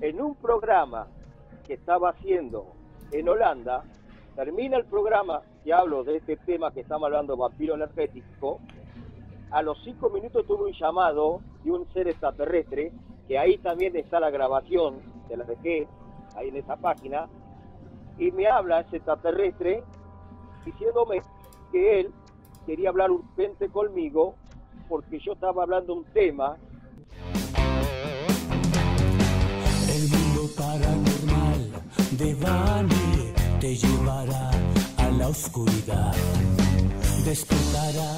en un programa que estaba haciendo en Holanda, termina el programa que hablo de este tema que estamos hablando, vampiro energético, a los cinco minutos tuve un llamado de un ser extraterrestre, que ahí también está la grabación, de la dejé ahí en esa página, y me habla ese extraterrestre diciéndome que él quería hablar urgente conmigo porque yo estaba hablando un tema. Paranormal de Bani te llevará a la oscuridad. Despertará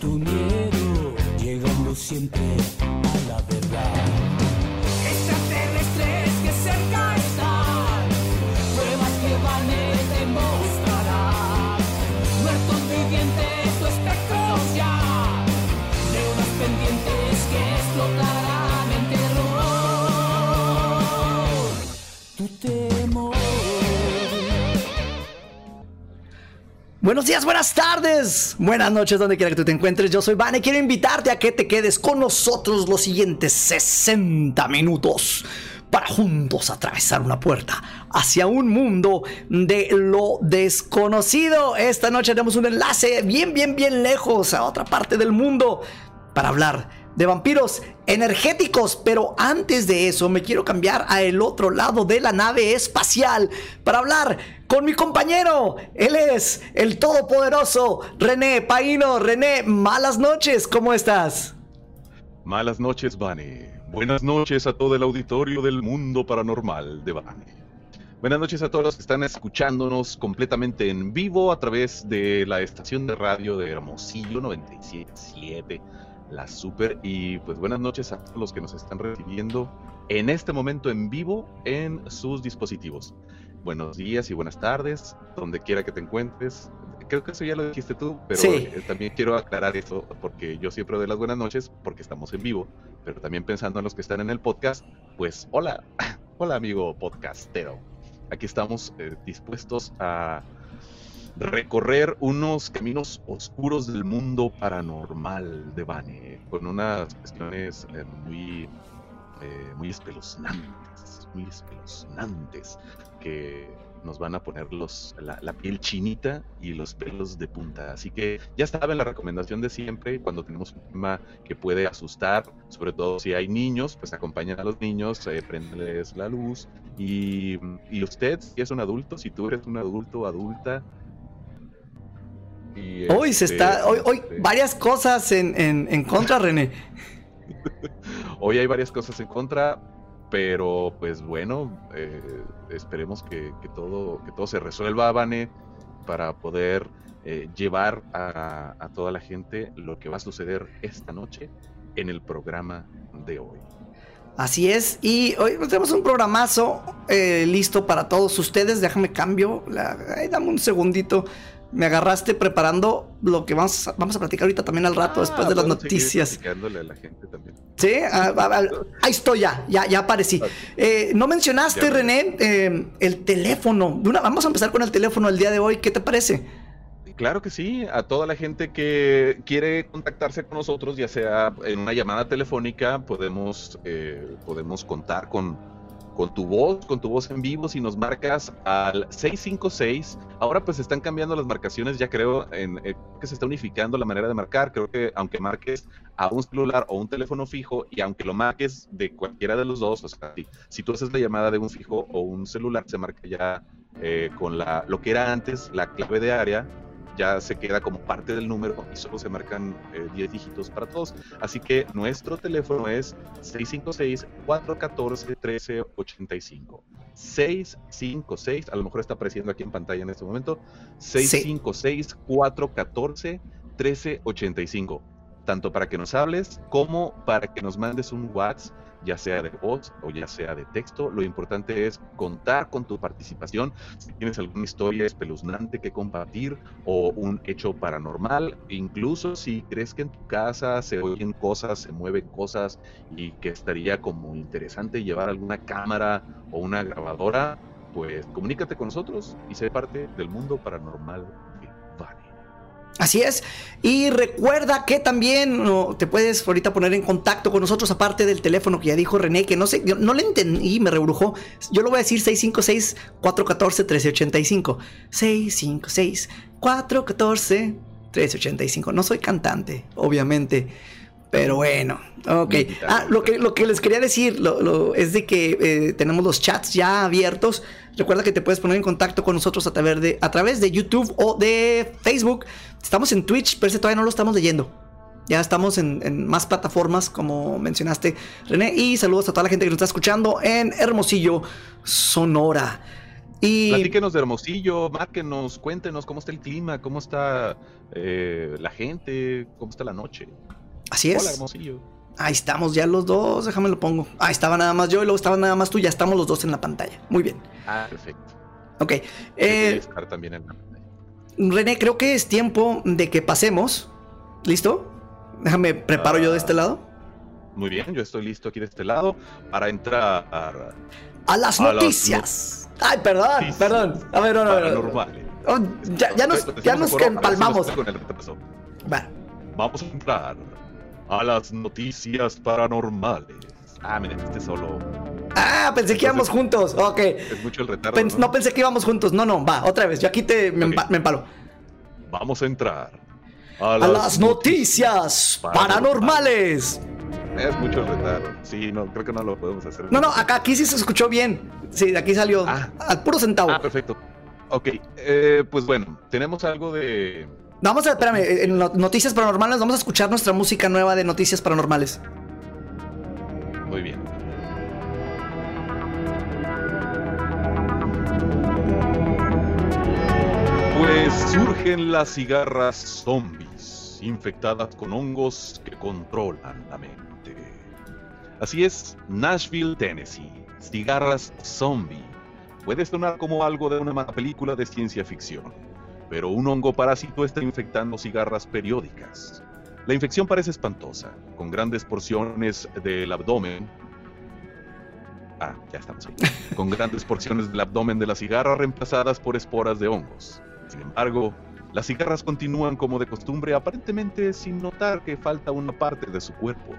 tu miedo, llegando siempre a Buenos días, buenas tardes, buenas noches, donde quiera que tú te encuentres. Yo soy Vane. Quiero invitarte a que te quedes con nosotros los siguientes 60 minutos para juntos atravesar una puerta hacia un mundo de lo desconocido. Esta noche tenemos un enlace bien, bien, bien lejos a otra parte del mundo para hablar de vampiros energéticos. Pero antes de eso, me quiero cambiar a el otro lado de la nave espacial para hablar con mi compañero. Él es el todopoderoso René Paino. René, malas noches, ¿cómo estás? Malas noches, Vani. Buenas noches a todo el auditorio del mundo paranormal de Vani. Buenas noches a todos los que están escuchándonos completamente en vivo a través de la estación de radio de Hermosillo 977, la Super. Y pues buenas noches a todos los que nos están recibiendo en este momento en vivo en sus dispositivos. Buenos días y buenas tardes, donde quiera que te encuentres. Creo que eso ya lo dijiste tú, pero Sí. eh, también quiero aclarar eso porque yo siempre doy las buenas noches porque estamos en vivo, pero también pensando en los que están en el podcast, pues hola, hola amigo podcastero. Aquí estamos eh, dispuestos a recorrer unos caminos oscuros del mundo paranormal de Bane, con unas cuestiones eh, muy, eh, muy espeluznantes, muy espeluznantes, que nos van a poner los, la, piel chinita y los pelos de punta. Así que ya saben la recomendación de siempre, cuando tenemos un tema que puede asustar, sobre todo si hay niños, pues acompañen a los niños, eh, prendenles la luz. Y, y usted, si es un adulto, si tú eres un adulto, adulta, y, Hoy se este, está, hoy, hoy este, varias cosas en, en, en contra, René. Hoy hay varias cosas en contra, pero pues bueno, eh, esperemos que, que todo, que todo se resuelva, Vane, para poder eh, llevar a, a toda la gente lo que va a suceder esta noche en el programa de hoy. Así es, y hoy tenemos un programazo eh, listo para todos ustedes. Déjame cambio, la- ay, dame un segundito. Me agarraste preparando lo que vamos a, vamos a platicar ahorita también al rato, después de las Ah, noticias. platicándole a la gente también. Sí, ah, ah, ah, ahí estoy ya, ya, ya aparecí. Eh, no mencionaste, Ya. René, eh, el teléfono. Una- vamos a empezar con el teléfono el día de hoy. ¿Qué te parece? Claro que sí, a toda la gente que quiere contactarse con nosotros, ya sea en una llamada telefónica, podemos, eh, podemos contar con, con tu voz, con tu voz en vivo, si nos marcas al 656. Ahora pues están cambiando las marcaciones, ya creo en, eh, que se está unificando la manera de marcar. Creo que aunque marques a un celular o un teléfono fijo y aunque lo marques de cualquiera de los dos, o sea, si, tú haces la llamada de un fijo o un celular, se marca ya eh, con la, lo que era antes, la clave de área, ya se queda como parte del número y solo se marcan eh, 10 dígitos para todos. Así que nuestro teléfono es 656-414-1385. 656, a lo mejor está apareciendo aquí en pantalla en este momento, 656-414-1385. Tanto para que nos hables como para que nos mandes un WhatsApp, ya sea de voz o ya sea de texto. Lo importante es contar con tu participación. Si tienes alguna historia espeluznante que compartir o un hecho paranormal, incluso si crees que en tu casa se oyen cosas, se mueven cosas y que estaría como interesante llevar alguna cámara o una grabadora, pues comunícate con nosotros y sé parte del mundo paranormal. Así es. Y recuerda que también te puedes ahorita poner en contacto con nosotros, aparte del teléfono que ya dijo René, que no sé, no le entendí, me rebrujó. Yo lo voy a decir 656-414-1385. 656-414-1385. No soy cantante, obviamente. Pero bueno, ok. Ah, lo que, lo que les quería decir lo, lo, es de que eh, tenemos los chats ya abiertos. Recuerda que te puedes poner en contacto con nosotros a través de, a través de YouTube o de Facebook. Estamos en Twitch, pero ese todavía no lo estamos leyendo. Ya estamos en, en, más plataformas, como mencionaste, René. Y saludos a toda la gente que nos está escuchando en Hermosillo, Sonora. Y... Platíquenos de Hermosillo, márquenos, cuéntenos cómo está el clima, cómo está eh, la gente, cómo está la noche. Así es. Hola, Hermosillo. Ahí estamos ya los dos, déjame lo pongo. Ahí estaba nada más yo y luego estaba nada más tú, ya estamos los dos en la pantalla. Muy bien. Ah, perfecto. Ok. Eh, estar también en la pantalla. René, creo que es tiempo de que pasemos. ¿Listo? Déjame, preparo yo de este lado. Muy bien, yo estoy listo aquí de este lado para entrar a las a noticias. Las no... Ay, perdón, noticias perdón. A ver, no, no, no. Oh, ya, ya, nos, ya nos empalmamos. Va. Vamos a entrar a las noticias paranormales. Ah, miren, este solo. Ah, pensé que íbamos juntos. Ok. Es mucho el retardo. Pens ¿no? ¿no? pensé que íbamos juntos. No, no, va, otra vez. Yo aquí te me, okay. me empalo. Vamos a entrar a las, noticias, paranormales. paranormales. Es mucho el retardo. Sí, no, creo que no lo podemos hacer. No, no, acá aquí sí se escuchó bien. Sí, de aquí salió ah. al puro centavo. Ah, perfecto. Ok, eh, pues bueno, tenemos algo de Vamos a, espérame, en Noticias Paranormales vamos a escuchar nuestra música nueva de Noticias Paranormales. Muy bien. Pues surgen las cigarras zombies, infectadas con hongos que controlan la mente. Así es, Nashville, Tennessee. Cigarras zombie. Puede sonar como algo de una película de ciencia ficción pero un hongo parásito está infectando cigarras periódicas. La infección parece espantosa, con grandes porciones del abdomen. Ah, ya estamos ahí. Con grandes porciones del abdomen de la cigarra reemplazadas por esporas de hongos. Sin embargo, las cigarras continúan como de costumbre, aparentemente sin notar que falta una parte de su cuerpo,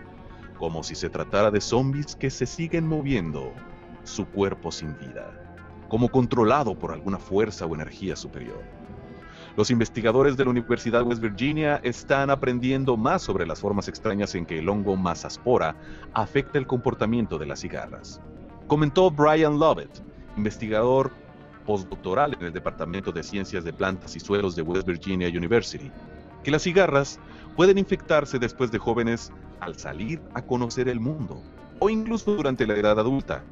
como si se tratara de zombies que se siguen moviendo, su cuerpo sin vida, como controlado por alguna fuerza o energía superior. Los investigadores de la Universidad de West Virginia están aprendiendo más sobre las formas extrañas en que el hongo Masaspora afecta el comportamiento de las cigarras. Comentó Brian Lovett, investigador postdoctoral en el Departamento de Ciencias de Plantas y Suelos de West Virginia University, que las cigarras pueden infectarse después de jóvenes al salir a conocer el mundo o incluso durante la edad adulta.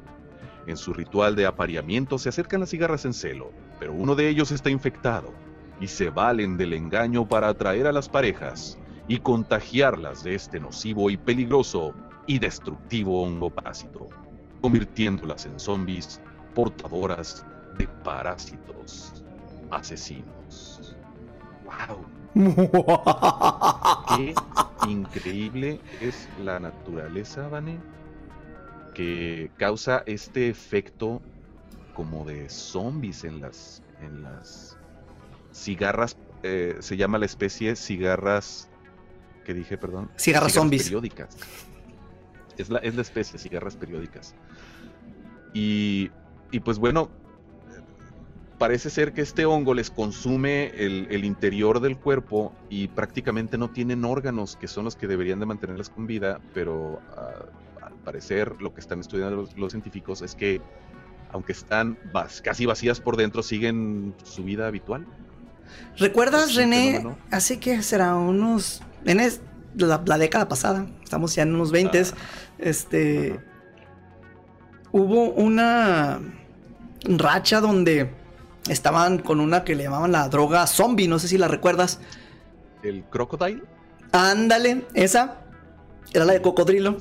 En su ritual de apareamiento se acercan las cigarras en celo, pero uno de ellos está infectado y se valen del engaño para atraer a las parejas y contagiarlas de este nocivo y peligroso y destructivo hongo parásito, convirtiéndolas en zombies portadoras de parásitos asesinos. ¡Wow! Qué increíble es la naturaleza, Vane, que causa este efecto como de zombies en las, en las cigarras, eh, se llama la especie cigarras, que dije, perdón? Cigarras, cigarras zombies. Periódicas. Es la, es la especie, cigarras periódicas. Y, y pues bueno, parece ser que este hongo les consume el, el, interior del cuerpo y prácticamente no tienen órganos que son los que deberían de mantenerlas con vida, pero uh, al parecer lo que están estudiando los, los, científicos es que aunque están casi vacías por dentro, siguen su vida habitual. ¿Recuerdas, René? Hace que será unos. En la, la, década pasada, estamos ya en unos 20. Ah. Este. Ajá. Hubo una racha donde estaban con una que le llamaban la droga zombie, no sé si la recuerdas. ¿El crocodile? Ándale, esa. Era la de cocodrilo.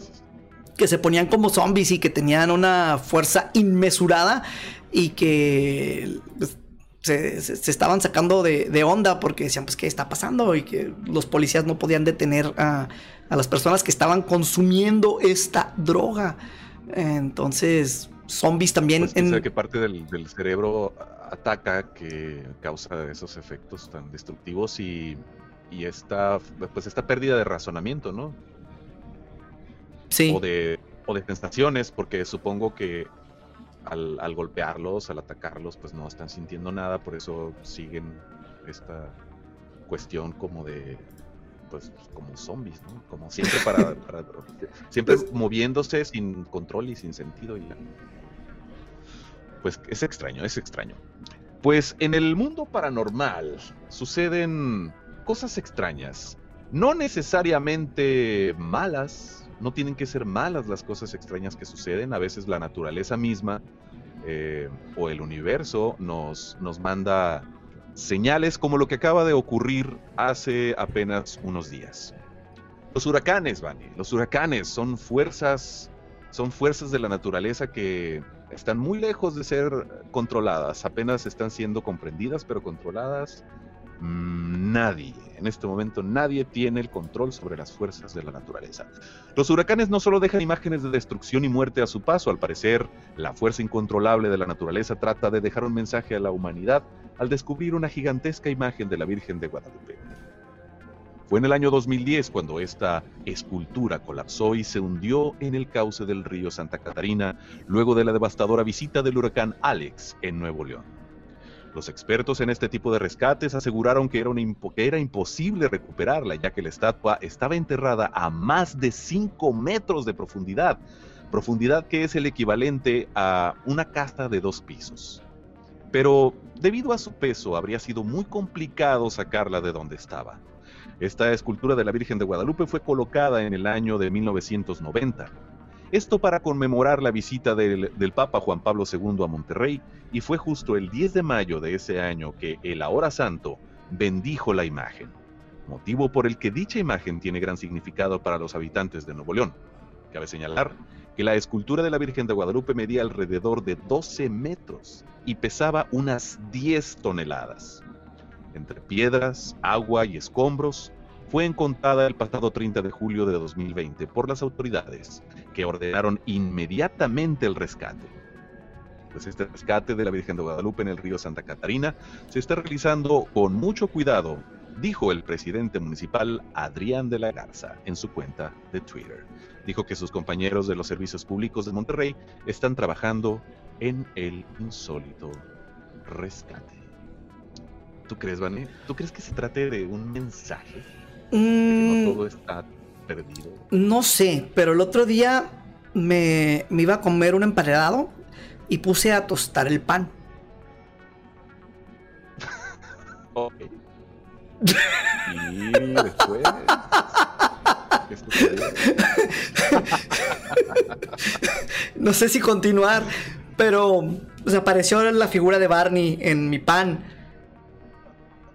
Que se ponían como zombies y que tenían una fuerza inmesurada y que pues, se, se, se, estaban sacando de, de, onda porque decían, pues, ¿qué está pasando? Y que los policías no podían detener a, a las personas que estaban consumiendo esta droga. Entonces, zombies también... Pues, en... qué parte del, del, cerebro ataca que causa esos efectos tan destructivos y, y esta, pues esta pérdida de razonamiento, ¿no? Sí. O de, o de sensaciones, porque supongo que al, al golpearlos, al atacarlos, pues no están sintiendo nada, por eso siguen esta cuestión como de pues como zombies, ¿no? Como siempre para, para- siempre Pues- moviéndose sin control y sin sentido y. Pues es extraño, es extraño. Pues en el mundo paranormal suceden cosas extrañas, no necesariamente malas, no tienen que ser malas las cosas extrañas que suceden, a veces la naturaleza misma eh, o el universo nos, nos manda señales como lo que acaba de ocurrir hace apenas unos días. Los huracanes, Vani, los huracanes son fuerzas, son fuerzas de la naturaleza que están muy lejos de ser controladas, apenas están siendo comprendidas, pero controladas nadie. En este momento nadie tiene el control sobre las fuerzas de la naturaleza. Los huracanes no solo dejan imágenes de destrucción y muerte a su paso, al parecer, la fuerza incontrolable de la naturaleza trata de dejar un mensaje a la humanidad al descubrir una gigantesca imagen de la Virgen de Guadalupe. Fue en el año 2010 cuando esta escultura colapsó y se hundió en el cauce del río Santa Catarina luego de la devastadora visita del huracán Alex en Nuevo León. Los expertos en este tipo de rescates aseguraron que era, imposible recuperarla ya que la estatua estaba enterrada a más de 5 metros de profundidad, profundidad que es el equivalente a una casa de dos pisos. Pero debido a su peso habría sido muy complicado sacarla de donde estaba. Esta escultura de la Virgen de Guadalupe fue colocada en el año de 1990. Esto para conmemorar la visita del, Papa Juan Pablo II a Monterrey y fue justo el 10 de mayo de ese año que el ahora santo bendijo la imagen, motivo por el que dicha imagen tiene gran significado para los habitantes de Nuevo León. Cabe señalar que la escultura de la Virgen de Guadalupe medía alrededor de 12 metros y pesaba unas 10 toneladas. Entre piedras, agua y escombros, fue encontrada el pasado 30 de julio de 2020 por las autoridades, que ordenaron inmediatamente el rescate. Pues este rescate de la Virgen de Guadalupe en el río Santa Catarina se está realizando con mucho cuidado, dijo el presidente municipal Adrián de la Garza en su cuenta de Twitter. Dijo que sus compañeros de los servicios públicos de Monterrey están trabajando en el insólito rescate. ¿Tú crees, Vane? ¿Tú crees que se trate de un mensaje? De que Mm, no todo está perdido. no sé, pero el otro día me, me iba a comer un emparedado y puse a tostar el pan. Ok. Y después. No sé si continuar, pero o sea, apareció la figura de Barney en mi pan.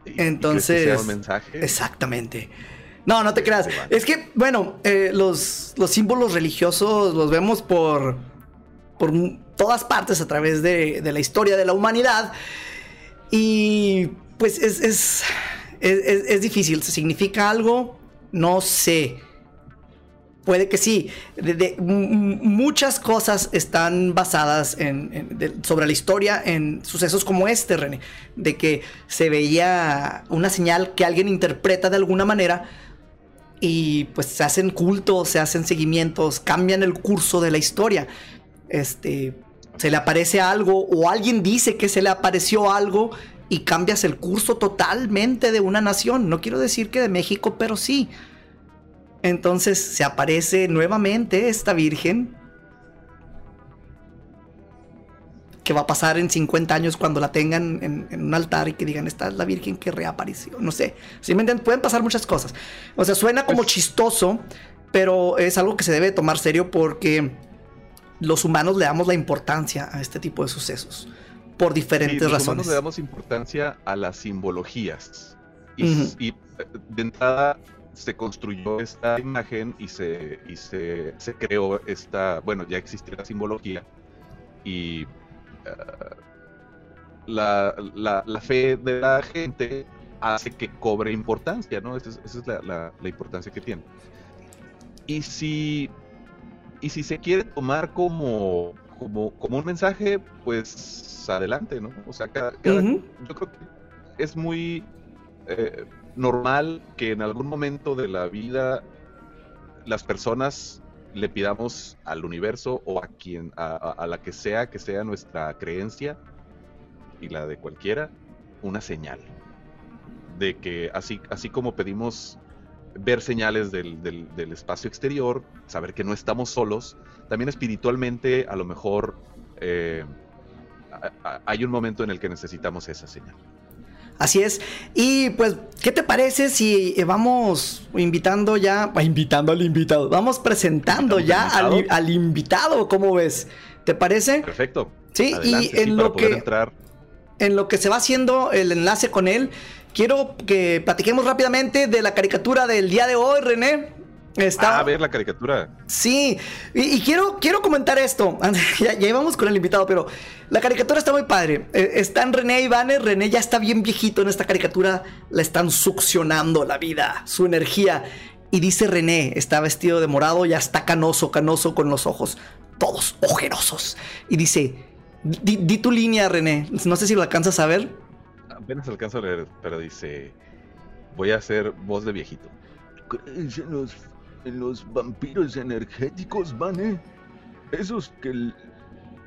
¿Y- y que Entonces, sea un mensaje? Exactamente. No, no te creas. Es que, bueno, eh, los, los símbolos religiosos los vemos por, por todas partes a través de, de la historia de la humanidad. Y pues es, es, es, difícil. ¿Significa algo? No sé. Puede que sí. De- de- muchas cosas están basadas en, en- de- sobre la historia en sucesos como este, René. De que se veía una señal que alguien interpreta de alguna manera y pues se hacen cultos, se hacen seguimientos, cambian el curso de la historia. Este, se le aparece algo o alguien dice que se le apareció algo y cambias el curso totalmente de una nación. No quiero decir que de México, pero sí. Entonces se aparece nuevamente esta virgen. Que va a pasar en 50 años cuando la tengan en, en un altar y que digan, esta es la virgen que reapareció. No sé. ¿Sí me entienden? Pueden pasar muchas cosas. O sea, suena como Pues- chistoso, pero es algo que se debe tomar serio porque los humanos le damos la importancia a este tipo de sucesos. Por Sí, diferentes los razones. humanos le damos importancia a las simbologías. Y, y, de entrada se construyó esta imagen y se, y se, se creó esta, bueno, ya existía la simbología y la, la- la fe de la gente hace que cobre importancia, ¿no? Esa es, esa es la, la- la importancia que tiene. Y si, y si se quiere tomar como, como, como un mensaje, pues adelante, ¿no? O sea, cada, cada- yo creo que es muy... eh, normal que en algún momento de la vida las personas le pidamos al universo o a quien, a, la que sea que sea nuestra creencia y la de cualquiera, una señal. De que así, así como pedimos ver señales del, del- espacio exterior, saber que no estamos solos, también espiritualmente a lo mejor eh, hay un momento en el que necesitamos esa señal. Así es. Y pues, ¿qué te parece si eh, vamos invitando ya, ah, invitando al invitado, vamos presentando ¿Invitamos ya al al, invitado? al invitado, ¿cómo ves? ¿Te parece? Perfecto. Sí, y en lo que- entrar En lo que se va haciendo el enlace con él, quiero que platiquemos rápidamente de la caricatura del día de hoy, René. Está... a ver la caricatura. Sí, y, y quiero, quiero comentar esto. ya, ya íbamos con el invitado, pero la caricatura está muy padre. Eh, están René y Vane. René ya está bien viejito en esta caricatura. Le están succionando la vida, su energía. Y dice René, está vestido de morado, ya está canoso, canoso con los ojos todos ojerosos. Y dice, di, di tu línea, René. No sé si lo alcanzas a ver. Apenas alcanzo a leer, pero dice, voy a hacer voz de viejito. ¿Crees en los, en los vampiros energéticos, Vane? Esos que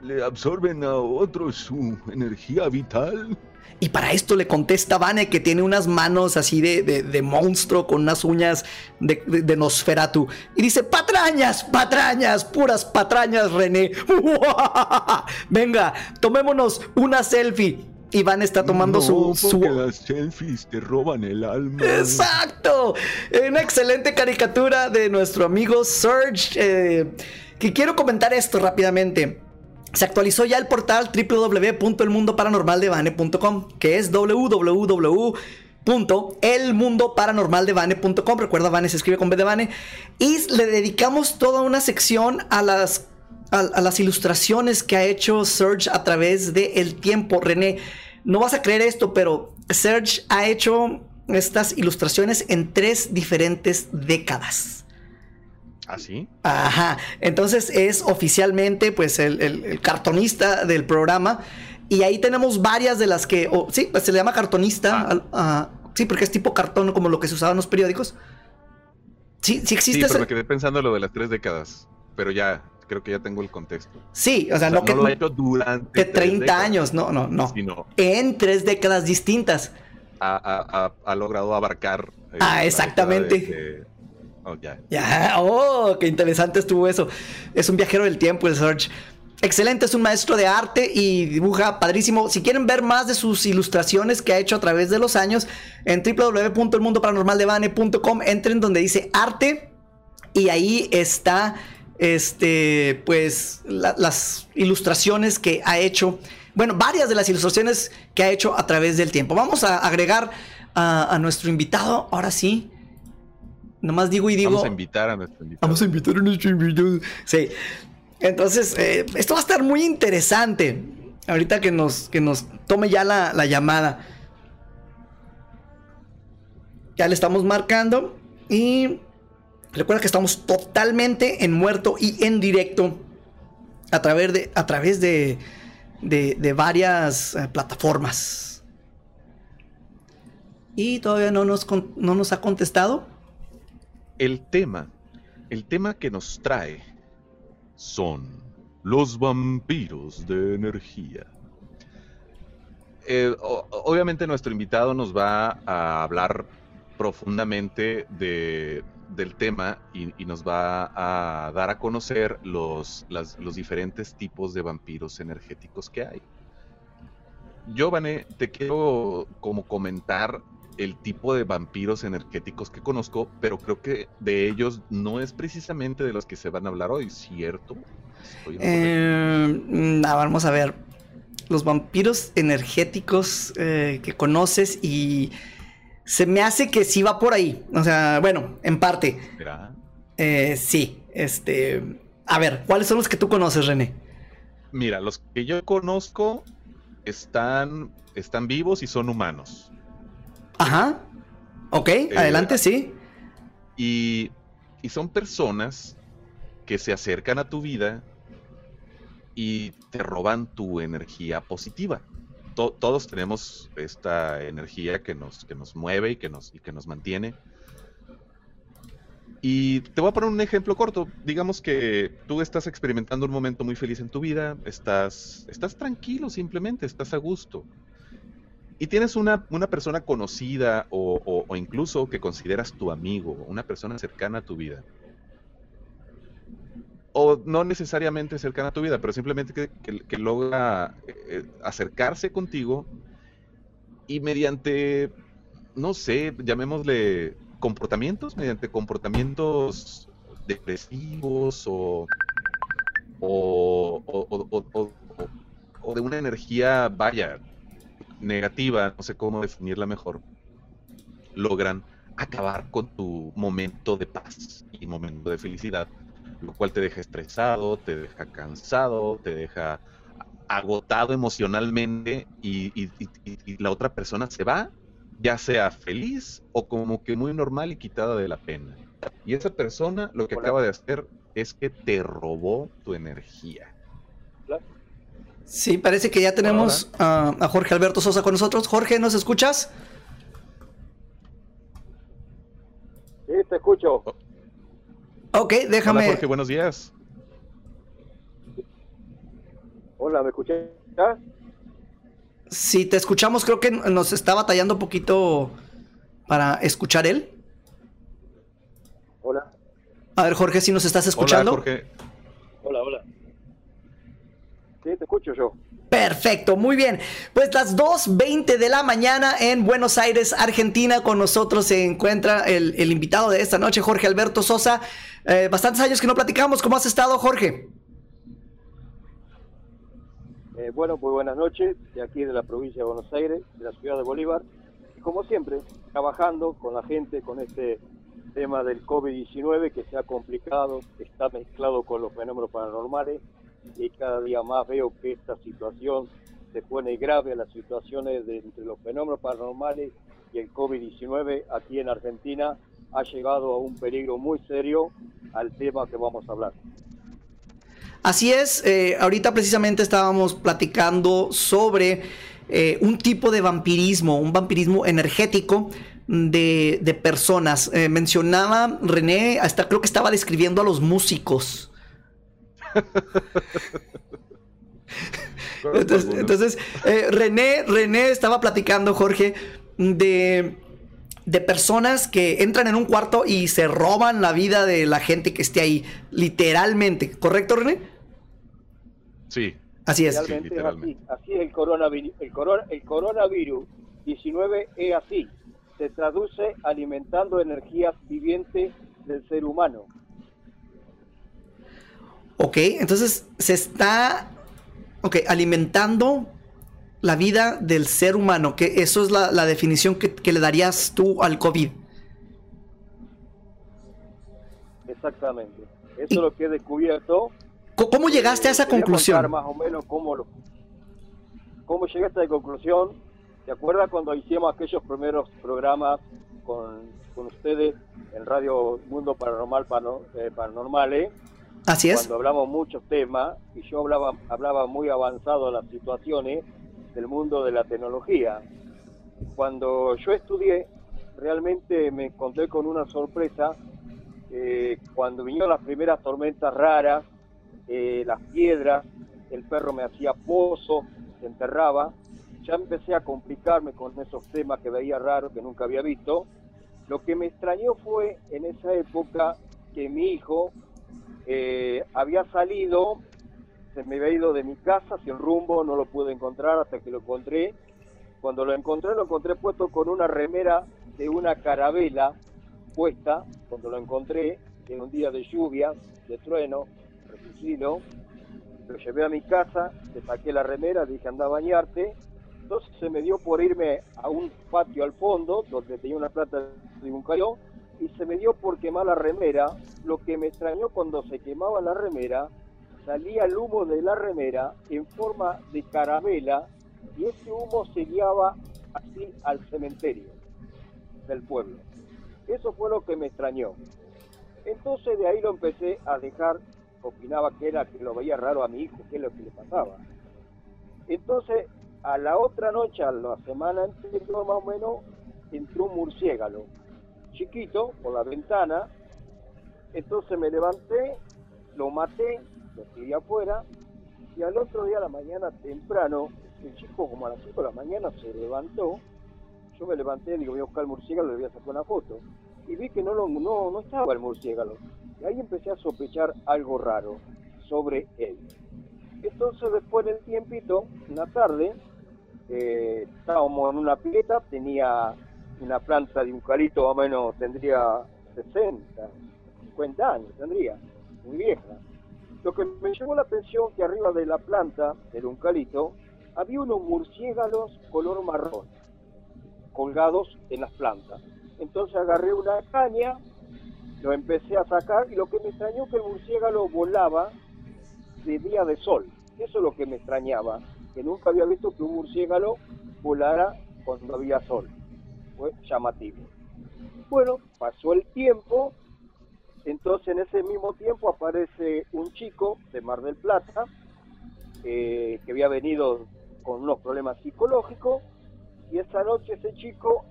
le absorben a otros su energía vital. Y para esto le contesta Vane que tiene unas manos así de, de- monstruo con unas uñas de- de Nosferatu. Y dice, patrañas, patrañas, puras patrañas, René. Venga, tomémonos una selfie. Vane está tomando no, su... su- porque las selfies te roban el alma. Exacto. Una excelente caricatura de nuestro amigo Serge. eh, que quiero comentar esto rápidamente. Se actualizó ya el portal www.elmundoparanormaldevane.com, que es www.elmundoparanormaldevane.com. Recuerda, Vane se escribe con B de Vane. Y le dedicamos toda una sección a las, a, a las ilustraciones que ha hecho Serge a través del tiempo. René, no vas a creer esto, pero Serge ha hecho estas ilustraciones en tres diferentes décadas. ¿Así? Ajá, entonces es oficialmente pues el, el- el cartonista del programa y ahí tenemos varias de las que, sí, pues se le llama cartonista, Ah. ah, sí, porque es tipo cartón como lo que se usaba en los periódicos. Sí, sí Sí, existe pero ese- me quedé pensando lo de las tres décadas. Pero ya, creo que ya tengo el contexto. Sí, o sea, O sea, no, que lo ha hecho durante de tres 30 décadas, años, no, no, no. Sino En tres décadas distintas. ha, ha- logrado abarcar. eh, Ah, exactamente. década de- de- oh, ya. Ya, oh, qué interesante estuvo eso. Es un viajero del tiempo el Serge. Excelente, es un maestro de arte y dibuja padrísimo. Si quieren ver más de sus ilustraciones que ha hecho a través de los años, en www.elmundoparanormaldevane.com entren donde dice arte y ahí está, este, pues, la- las ilustraciones que ha hecho. Bueno, varias de las ilustraciones que ha hecho a través del tiempo. Vamos a agregar a, a nuestro invitado, ahora sí. Nomás digo y digo. Vamos a invitar a nuestro invitado. Vamos a invitar a nuestro invitado. Sí. Entonces, eh, esto va a estar muy interesante. Ahorita que nos, que nos tome ya la, la llamada. Ya le estamos marcando. Y recuerda que estamos totalmente en muerto y en directo. A través de, a través de, de, varias eh, plataformas. Y todavía no nos, no nos ha contestado. El tema, el tema que nos trae son los vampiros de energía. Eh, obviamente nuestro invitado nos va a hablar profundamente de, del tema y, nos va a dar a conocer los, los diferentes tipos de vampiros energéticos que hay. Yo, Vané, te quiero como comentar el tipo de vampiros energéticos que conozco, pero creo que de ellos no es precisamente de los que se van a hablar hoy, ¿cierto? Mm, ah, vamos a ver. Los vampiros energéticos eh, que conoces y se me hace que sí va por ahí. O sea, bueno, en parte. Eh, sí. Este. A ver, ¿cuáles son los que tú conoces, René? Mira, los que yo conozco están, están vivos y son humanos. Ajá. Ok, adelante, sí. Y, y son personas que se acercan a tu vida y te roban tu energía positiva. To- todos tenemos esta energía que nos, que nos mueve y que nos, y que nos mantiene. Y te voy a poner un ejemplo corto. Digamos que tú estás experimentando un momento muy feliz en tu vida, estás, estás tranquilo simplemente, estás a gusto. Y tienes una, una persona conocida o- o incluso que consideras tu amigo, una persona cercana a tu vida. O no necesariamente cercana a tu vida, pero simplemente que, logra eh, eh, acercarse contigo y mediante, no sé, llamémosle comportamientos, mediante comportamientos depresivos o- o- o- o de una energía, vaya, negativa, no sé cómo definirla mejor, logran acabar con tu momento de paz y momento de felicidad, lo cual te deja estresado, te deja cansado, te deja agotado emocionalmente y, y- y- y- y la otra persona se va, ya sea feliz o como que muy normal y quitada de la pena. Y esa persona lo que Hola. acaba de hacer es que te robó tu energía. Sí, parece que ya tenemos a, a Jorge Alberto Sosa con nosotros. Jorge, ¿nos escuchas? Sí, te escucho. Ok, déjame. Hola Jorge, buenos días. Hola, ¿me escuchás? Si te escuchamos, creo que nos está batallando un poquito para escuchar él. Hola. A ver, Jorge, si nos estás escuchando. Hola Jorge. Hola, hola. Sí, te escucho yo. Perfecto, muy bien. Pues las 2.20 de la mañana en Buenos Aires, Argentina. Con nosotros se encuentra el, el invitado de esta noche, Jorge Alberto Sosa. Eh, bastantes años que no platicamos. ¿Cómo has estado, Jorge? Eh, bueno, pues buenas noches, de aquí de la provincia de Buenos Aires, de la ciudad de Bolívar. Y como siempre, trabajando con la gente, con este tema del COVID-19 que se ha complicado, está mezclado con los fenómenos paranormales y cada día más veo que esta situación se pone grave, las situaciones entre los fenómenos paranormales y el COVID-19 aquí en Argentina ha llegado a un peligro muy serio al tema que vamos a hablar. Así es, eh, ahorita precisamente estábamos platicando sobre eh, un tipo de vampirismo, un vampirismo energético de, de personas. Eh, mencionaba René, hasta creo que estaba describiendo a los músicos. Entonces, entonces, eh, René, René estaba platicando, Jorge, de, de personas que entran en un cuarto y se roban la vida de la gente que esté ahí, literalmente. ¿Correcto, René? Sí, Así es. Realmente es así, literalmente. así es el coronavirus. El, corona- el coronavirus 19 es así. Se traduce alimentando energías vivientes del ser humano. Ok, entonces se está ok, alimentando la vida del ser humano, que eso es la, la definición que, que le darías tú al COVID. Exactamente. Eso es lo que he descubierto. ¿Cómo llegaste a esa Eh, te voy conclusión? más o menos cómo, lo, cómo llegué a esta conclusión. ¿Te acuerdas cuando hicimos aquellos primeros programas con, con ustedes en Radio Mundo Paranormal Pano- eh, Paranormales? Así es. cuando hablamos muchos temas y yo hablaba, hablaba muy avanzado de las situaciones del mundo de la tecnología. Cuando yo estudié, realmente me encontré con una sorpresa. eh, cuando vinieron las primeras tormentas raras, eh, las piedras, el perro me hacía pozo, se enterraba, ya empecé a complicarme con esos temas que veía raros, que nunca había visto. Lo que me extrañó fue en esa época que mi hijo eh, había salido, se me había ido de mi casa sin rumbo, no lo pude encontrar hasta que lo encontré. Cuando lo encontré, lo encontré puesto con una remera de una carabela puesta, cuando lo encontré, en un día de lluvia, de trueno, refusilio, lo llevé a mi casa, le saqué la remera, dije anda a bañarte, entonces se me dio por irme a un patio al fondo, donde tenía una plata de un cayó, y se me dio por quemar la remera. Lo que me extrañó cuando se quemaba la remera, salía el humo de la remera en forma de carabela y ese humo se guiaba así al cementerio del pueblo. Eso fue lo que me extrañó. Entonces de ahí lo empecé a dejar, opinaba que era que lo veía raro a mi hijo, que es lo que le pasaba. Entonces A la otra noche, a la semana anterior más o menos, entró un murciélago, chiquito, por la ventana. Entonces me levanté, lo maté, lo afuera, y al otro día a la mañana temprano, el chico como a las 5 de la mañana se levantó, yo me levanté, digo, voy a buscar el murciélago, le voy a sacar una foto. Y vi que no, lo, no, no estaba el murciélago. Y ahí empecé a sospechar algo raro sobre él. Entonces después del tiempito, una tarde, eh, estábamos en una pileta, tenía una planta de eucalipto más o menos, tendría 60, 50 años, tendría, muy vieja. Lo que me llamó la atención que arriba de la planta del eucalipto había unos murciélagos color marrón colgados en las plantas. Entonces agarré una caña, lo empecé a sacar y lo que me extrañó que el murciélago volaba de día de sol. Eso es lo que me extrañaba, que nunca había visto que un murciélago volara cuando había sol. Fue llamativo. Bueno, pasó el tiempo, entonces en ese mismo tiempo aparece un chico de Mar del Plata, eh, que había venido con unos problemas psicológicos, y esa noche ese chico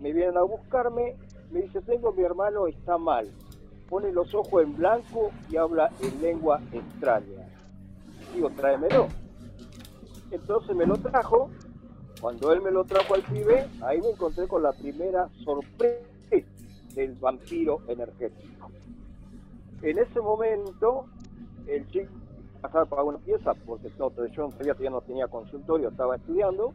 me viene a buscarme, me dice, tengo mi hermano, está mal, pone los ojos en blanco y habla en lengua extraña. Digo, tráemelo. Entonces me lo trajo, cuando él me lo trajo al pibe, ahí me encontré con la primera sorpresa del vampiro energético. En ese momento, el chico pasaba para una pieza, porque no, yo todavía no tenía consultorio, estaba estudiando,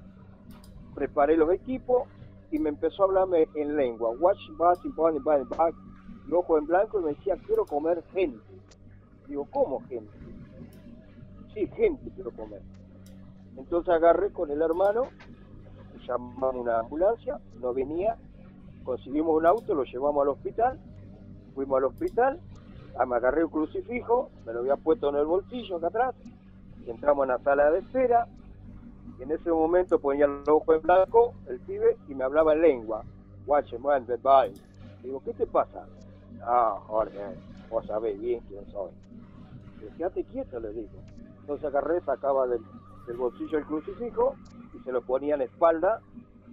preparé los equipos y me empezó a hablarme en lengua. Watch, back, back, y ojo en blanco y me decía, quiero comer gente. Digo, ¿cómo gente? Sí, gente quiero comer. Entonces agarré con el hermano, llamamos una ambulancia, no venía, conseguimos un auto, lo llevamos al hospital, fuimos al hospital, ah, me agarré un crucifijo, me lo había puesto en el bolsillo acá atrás, entramos en la sala de espera, y en ese momento ponía el ojo en blanco, el pibe, y me hablaba en lengua. Watch man, bye. Digo, ¿qué te pasa? Ah, Jorge, vos sabés bien quién soy. Quédate quieto, le digo. Entonces agarré, sacaba del, bolsillo el crucifijo y se lo ponía en espalda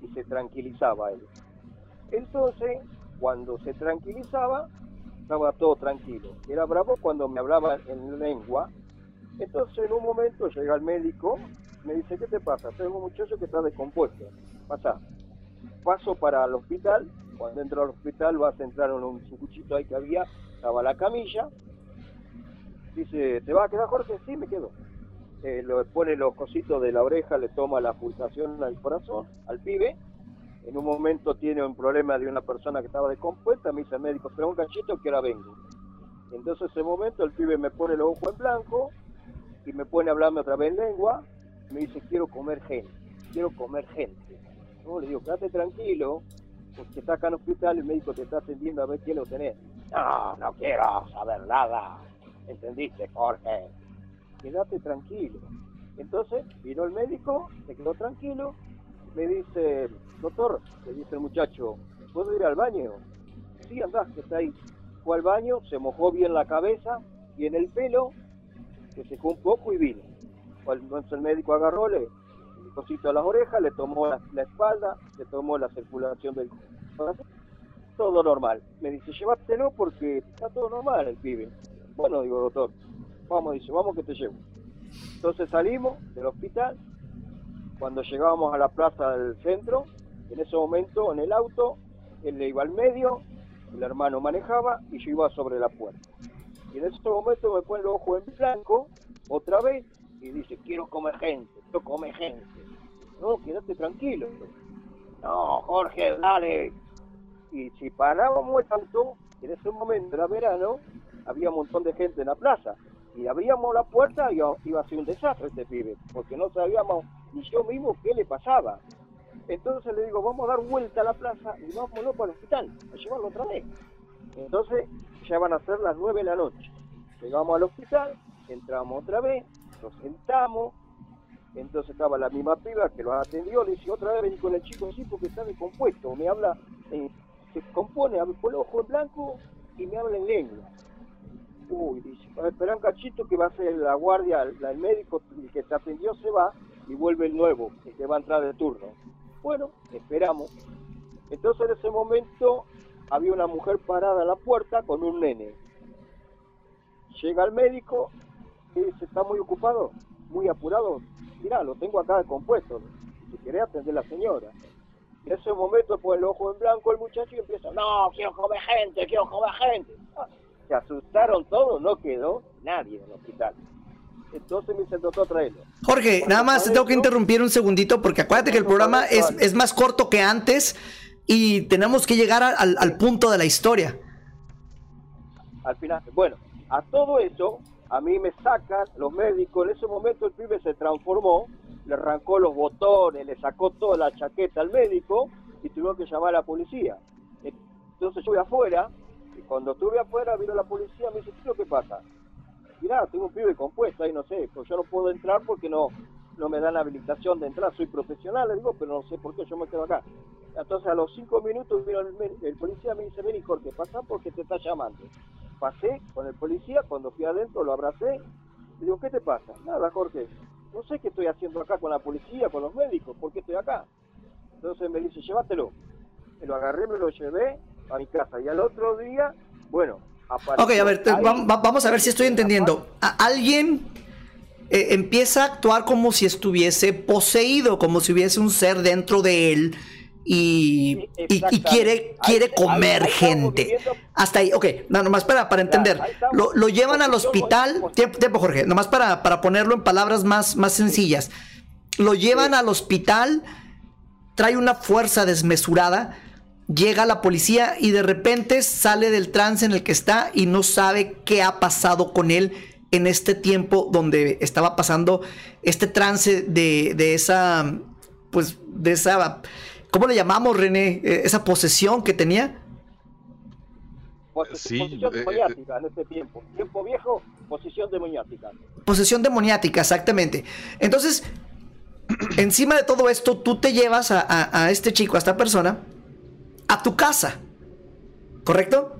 y se tranquilizaba él. Entonces, cuando se tranquilizaba, estaba todo tranquilo. Era bravo cuando me hablaba en lengua. Entonces, en un momento llega el médico, me dice, ¿qué te pasa? Tengo un muchacho que está descompuesto. Pasa. Paso para el hospital. Cuando entro al hospital vas a entrar en un cuchito ahí que había. Estaba la camilla. Dice, ¿te va a quedar Jorge? Sí, me quedo. Eh, le pone los cositos de la oreja, le toma la pulsación al corazón, al pibe. En un momento tiene un problema de una persona que estaba descompuesta. Me dice el médico, espera un cachito que ahora vengo. Entonces, en ese momento, el pibe me pone los ojos en blanco y me pone a hablarme otra vez en lengua me dice, quiero comer gente, quiero comer gente. No, le digo, quédate tranquilo, porque está acá en el hospital, el médico te está atendiendo a ver quién lo tenés. No, no quiero saber nada. ¿Entendiste, Jorge? Quédate tranquilo. Entonces vino el médico, se quedó tranquilo, me dice, doctor, le dice el muchacho, ¿puedo ir al baño? Sí, andás, que está ahí. Fue al baño, se mojó bien la cabeza y en el pelo, se secó un poco y vino. Entonces el médico agarró, le cosito a las orejas, le tomó la, espalda, le tomó la circulación del corazón, todo normal. Me dice, llévatelo porque está todo normal el pibe. Bueno, digo, doctor, vamos, dice, vamos que te llevo. Entonces salimos del hospital, cuando llegábamos a la plaza del centro, en ese momento en el auto, él le iba al medio, el hermano manejaba y yo iba sobre la puerta. Y en ese momento me pone el ojo en blanco, otra vez, y dice, quiero comer gente, quiero comer gente. No, quédate tranquilo. No, Jorge, dale. Y si parábamos tanto, en ese momento era verano, había un montón de gente en la plaza. Y abríamos la puerta y iba a ser un desastre este pibe, porque no sabíamos ni yo mismo qué le pasaba. Entonces le digo, vamos a dar vuelta a la plaza y vámonos para el hospital, a llevarlo otra vez. Entonces ya van a ser las nueve de la noche. Llegamos al hospital, entramos otra vez, nos sentamos, entonces estaba la misma piba que lo atendió, le dice, otra vez vení con el chico así porque está descompuesto, me habla, eh, se compone, con el ojo en blanco y me habla en lengua. Uy, dice, espera un cachito que va a ser la guardia, el médico que te atendió se va, y vuelve el nuevo, el que va a entrar de turno. Bueno, esperamos. Entonces en ese momento había una mujer parada en la puerta con un nene. Llega el médico y dice, ¿está muy ocupado? Muy apurado. Mirá, lo tengo acá de compuesto. Si querés atender a la señora. En ese momento pone el ojo en blanco el muchacho y empieza, no, quiero comer gente, quiero comer gente. Ah, se asustaron todos, no quedó nadie en el hospital. Entonces me doctor, tráelo. Jorge, Cuando nada más te tengo que interrumpir un segundito porque acuérdate que el programa es, es más corto que antes y tenemos que llegar a- al, al punto de la historia. al final, bueno, a todo eso, a mí me sacan los médicos, en ese momento el pibe se transformó, le arrancó los botones, le sacó toda la chaqueta al médico y tuvieron que llamar a la policía. Entonces yo estuve afuera, y cuando estuve afuera vino la policía, me dice, ¿qué pasa? Mirá, tengo un pibe compuesto ahí, no sé, pues yo no puedo entrar porque no, no me dan habilitación de entrar, soy profesional, le digo, pero no sé por qué yo me quedo acá. Entonces a los cinco minutos vino el, el policía me dice, vení Jorge, pasa porque te está llamando. Pasé con el policía, cuando fui adentro lo abracé, le digo, ¿qué te pasa? Nada, Jorge, no sé qué estoy haciendo acá con la policía, con los médicos, ¿por qué estoy acá? Entonces me dice, llévatelo. Me lo agarré, me lo llevé a mi casa y al otro día, bueno, Ok, a ver, te- ahí- va- va- vamos a ver si estoy entendiendo. A- alguien eh, empieza a actuar como si estuviese poseído, como si hubiese un ser dentro de él y, Sí, y- y exactamente. quiere, quiere ahí- comer ahí gente. Hasta ahí, ok, no, nomás para, para entender. Lo, lo llevan al hospital, tiempo, Jorge, nomás para, para ponerlo en palabras más, más sencillas. Lo llevan al hospital, trae una fuerza desmesurada, llega la policía y de repente sale del trance en el que está y no sabe qué ha pasado con él en este tiempo donde estaba pasando este trance de, de esa, pues, de esa, ¿cómo le llamamos, René? Eh, Esa posesión que tenía. Sí, posición eh, demoniática en este tiempo. Tiempo viejo, posición demoniática. Posesión demoniática, exactamente. Entonces, encima de todo esto, tú te llevas a, a- a este chico, a esta persona, a tu casa. ¿Correcto?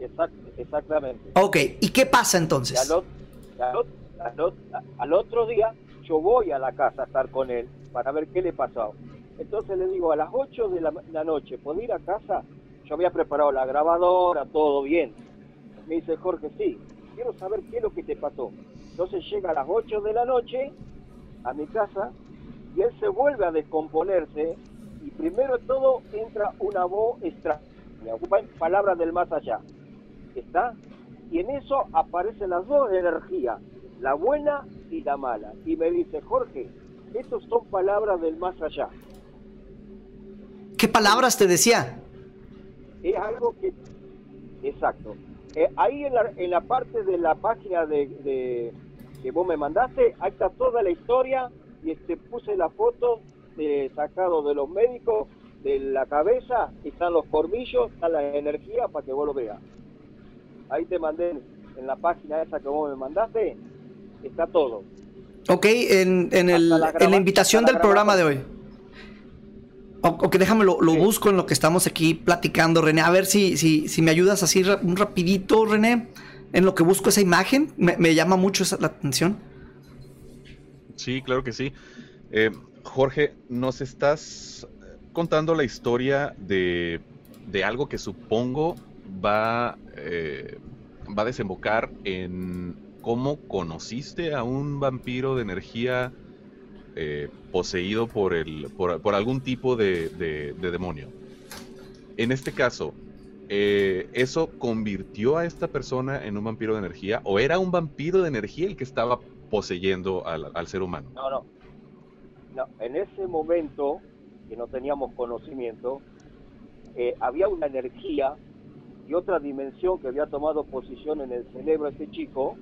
Exact- exactamente. Ok, ¿y qué pasa entonces? al, ot- al ot- al ot- al otro día yo voy a la casa a estar con él para ver qué le pasó. Entonces le digo, a las 8 de la, la noche, ¿puedo ir a casa? Yo había preparado la grabadora, todo bien. Me dice Jorge, sí, quiero saber qué es lo que te pasó. Entonces llega a las 8 de la noche a mi casa y él se vuelve a descomponerse y primero de todo entra una voz extraña, ocupan palabras del más allá. ¿Está? Y en eso aparecen las dos energías, la buena y la mala. Y me dice, Jorge, estas son palabras del más allá. ¿Qué palabras te decía? Es algo que... Exacto. Eh, ahí en la, en la parte de la página de, de- que vos me mandaste, ahí está toda la historia y este, puse la foto de, sacado de los médicos de la cabeza, están los cormillos, está la energía para que vos lo veas. Ahí te mandé en la página esa que vos me mandaste, está todo. Ok, en, en el- la en la invitación la del programa de hoy. Ok, déjame lo, lo Sí. busco en lo que estamos aquí platicando, René. A ver si, si, si me ayudas así un rapidito, René. En lo que busco esa imagen, me, me llama mucho esa, la atención. Sí, claro que sí. Eh, Jorge, nos estás contando la historia de, de algo que supongo va, eh, va a desembocar en cómo conociste a un vampiro de energía eh, poseído por, el, por, por algún tipo de, de- de demonio. En este caso, eh, ¿eso convirtió a esta persona en un vampiro de energía o era un vampiro de energía el que estaba poseyendo al, al ser humano? No, no. No, en ese momento, que no teníamos conocimiento, eh, había una energía y otra dimensión que había tomado posición en el cerebro de este chico.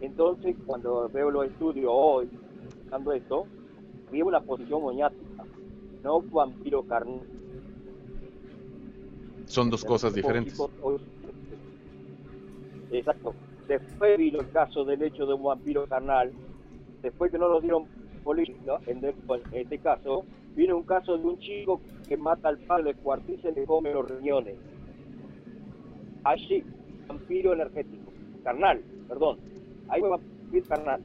Entonces, cuando veo los estudios hoy, buscando esto, había una posición moñática, no un vampiro carnal. Son dos cosas diferentes. Exacto. Después vino el caso del hecho de un vampiro carnal. Después que no lo dieron política, en, de- en este caso, vino un caso de un chico que mata al padre, cuartiza y le come los riñones. Allí, vampiro energético. Carnal, perdón. Ahí fue vampiro carnal.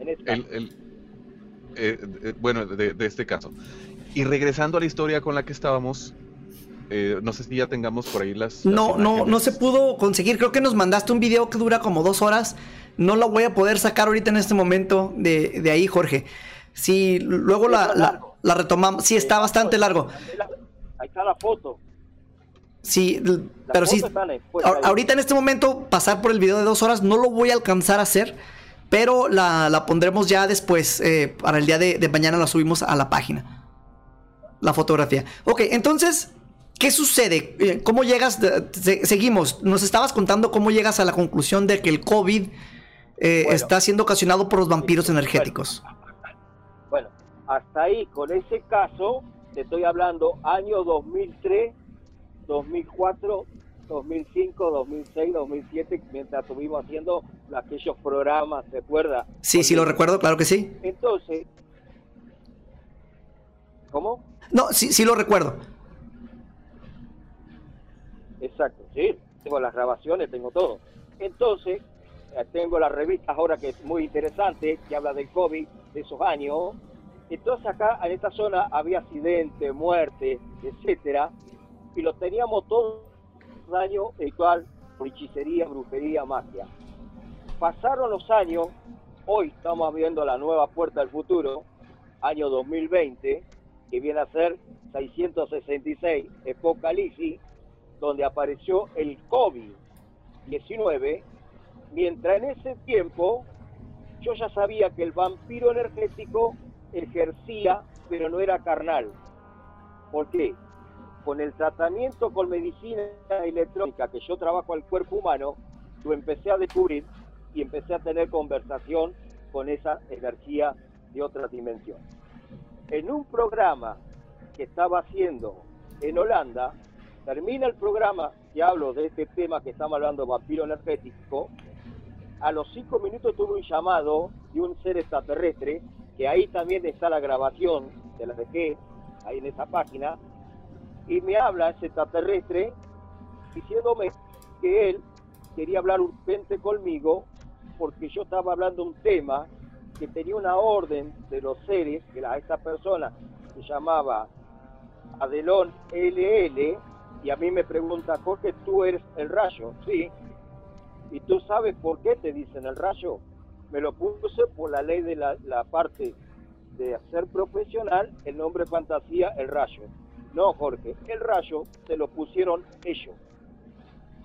En este caso. el, eh, eh, bueno, de, de este caso. Y regresando a la historia con la que estábamos, eh, no sé si ya tengamos por ahí las. las No, no, no se pudo conseguir. Creo que nos mandaste un video que dura como dos horas. No lo voy a poder sacar ahorita en este momento de, de ahí, Jorge. Sí, luego la, la, la retomamos. Sí, está bastante largo. Ahí está la foto. Sí, La pero sí. Ahorita en este momento, pasar por el video de dos horas no lo voy a alcanzar a hacer. Pero la, la pondremos ya después. eh, para el día de, de mañana la subimos a la página. La fotografía. Ok, entonces, ¿qué sucede? Eh, ¿Cómo llegas? de- se- seguimos. Nos estabas contando cómo llegas a la conclusión de que el COVID eh, Bueno. está siendo ocasionado por los vampiros energéticos. Bueno, hasta ahí, con ese caso, te estoy hablando año 2003, 2004, 2005, 2006, 2007, mientras estuvimos haciendo aquellos programas, ¿se acuerda? Sí, sí, lo recuerdo, claro que sí. Entonces, ¿cómo? No, sí, sí lo recuerdo. Exacto, sí, tengo las grabaciones, tengo todo. Entonces, tengo las revistas ahora que es muy interesante, que habla del COVID de esos años. Entonces acá en esta zona había accidentes, muertes, etcétera, y lo teníamos todo años igual por hechicería, brujería, magia. Pasaron los años, hoy estamos viendo la nueva puerta del futuro, año 2020, que viene a ser 666, Apocalipsis, donde apareció el COVID-19, mientras en ese tiempo yo ya sabía que el vampiro energético ejercía, pero no era carnal. ¿Por qué? Con el tratamiento con medicina electrónica que yo trabajo al cuerpo humano, lo empecé a descubrir y empecé a tener conversación con esa energía de otra dimensión. En un programa que estaba haciendo en Holanda, termina el programa y hablo de este tema que estamos hablando, vampiro energético. A los cinco minutos tuve un llamado de un ser extraterrestre, que ahí también está la grabación, de la dejé ahí en esa página, y me habla ese extraterrestre diciéndome que él quería hablar urgente conmigo porque yo estaba hablando un tema que tenía una orden de los seres, que esta persona se llamaba Adelón LL, y a mí me pregunta, Jorge, tú eres el rayo, sí. ¿Y tú sabes por qué te dicen el rayo? Me lo puse por la ley de la, parte de ser profesional, el nombre fantasía, el rayo. No, Jorge, el rayo se lo pusieron ellos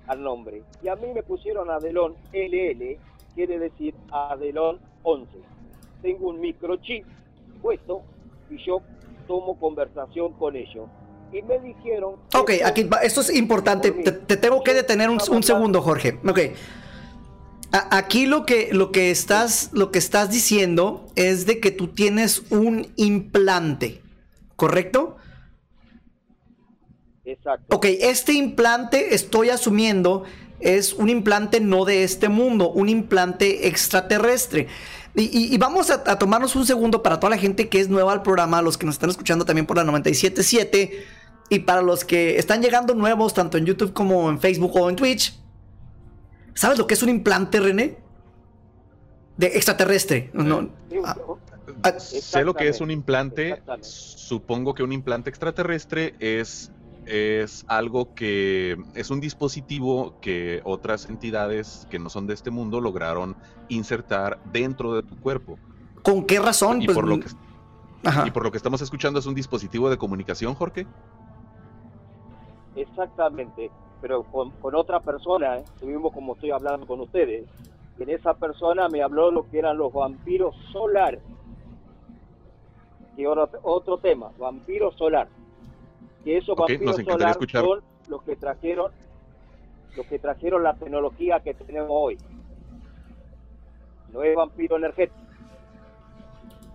al nombre. Y a mí me pusieron Adelón LL, quiere decir Adelón 11. Tengo un microchip puesto y yo tomo conversación con ellos. Y me dijeron... Ok, aquí va- esto es importante. Te, te tengo que detener un, un segundo, Jorge. Ok. A- aquí lo que, lo que estás, lo que estás diciendo es de que tú tienes un implante, ¿correcto? Exacto. Ok, este implante, estoy asumiendo, es un implante no de este mundo, un implante extraterrestre. Y, y- y vamos a, a tomarnos un segundo para toda la gente que es nueva al programa, los que nos están escuchando también por la 97.7 y para los que están llegando nuevos tanto en YouTube como en Facebook o en Twitch. ¿Sabes lo que es un implante, René? De extraterrestre. No, ah, ah, Sé lo que es un implante. Supongo que un implante extraterrestre es, es algo que es un dispositivo que otras entidades que no son de este mundo lograron insertar dentro de tu cuerpo. ¿Con qué razón? Y, Pues, por lo que, ajá. y por lo que estamos escuchando es un dispositivo de comunicación, Jorge. Exactamente, pero con, con otra persona, ¿eh? lo mismo como estoy hablando con ustedes. Y en esa persona me habló lo que eran los vampiros solares. Que otro, otro tema, vampiro solar. Que esos vampiros solar escuchar. son los que trajeron los que trajeron la tecnología que tenemos hoy. No es vampiro energético,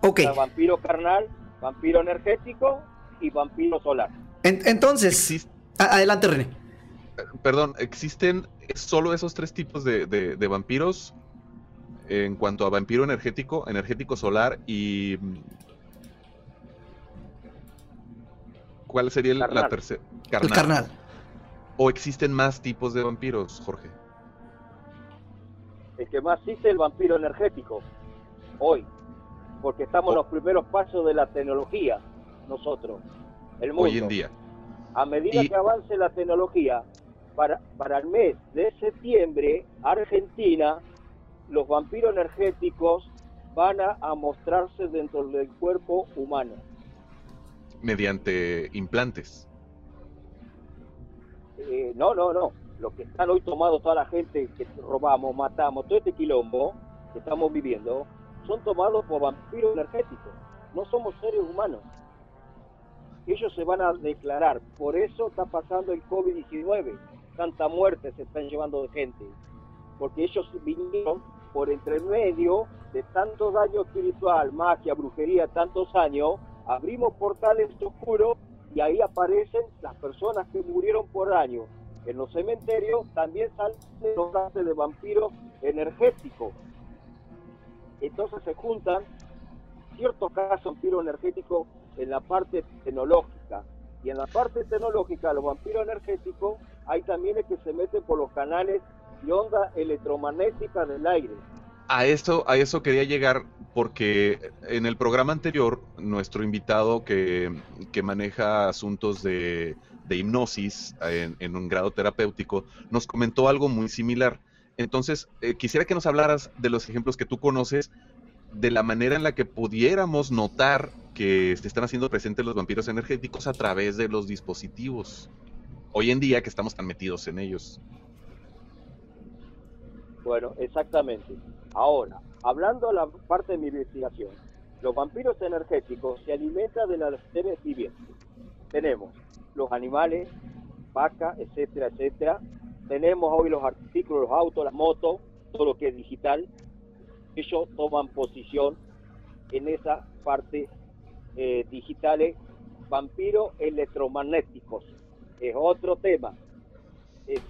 Ok. es vampiro carnal, vampiro energético y vampiro solar. En- entonces, adelante, René. perdón, ¿existen solo esos tres tipos de, de- de vampiros en cuanto a vampiro energético, energético solar y... mm, ¿Cuál sería el- la Carnal. tercera? El carnal. ¿O existen más tipos de vampiros, Jorge? El que más existe es el vampiro energético. hoy, porque estamos en los primeros pasos de la tecnología, nosotros, el mundo. Hoy en día. A medida Y- que avance la tecnología, para, para el mes de septiembre, Argentina, los vampiros energéticos van a, a mostrarse dentro del cuerpo humano. Mediante implantes. Eh, no, no, no. Lo que están hoy tomados toda la gente que robamos, matamos, todo este quilombo que estamos viviendo, son tomados por vampiros energéticos. No somos seres humanos. Ellos se van a declarar. Por eso está pasando el COVID-19. Tanta muerte se están llevando de gente. Porque ellos vinieron por entre medio de tanto daño espiritual, magia, brujería, tantos años. Abrimos portales oscuros y ahí aparecen las personas que murieron por año. En los cementerios también salen los casos de vampiros energéticos. Entonces se juntan ciertos casos vampiros energéticos en la parte tecnológica. Y en la parte tecnológica, los vampiros energéticos, hay también el que se meten por los canales de onda electromagnética del aire. A eso, a eso quería llegar porque en el programa anterior, nuestro invitado que, que maneja asuntos de, de hipnosis en, en un grado terapéutico, nos comentó algo muy similar. Entonces, eh, quisiera que nos hablaras de los ejemplos que tú conoces, de la manera en la que pudiéramos notar que se están haciendo presentes los vampiros energéticos a través de los dispositivos. Hoy en día que estamos tan metidos en ellos. Bueno, exactamente. Ahora, hablando de la parte de mi investigación, los vampiros energéticos se alimentan de las seres vivientes. Tenemos los animales, vacas, etcétera, etcétera. Tenemos hoy los artículos, los autos, las motos, todo lo que es digital. Ellos toman posición en esa parte eh, digitales, vampiros electromagnéticos. Es otro tema. Es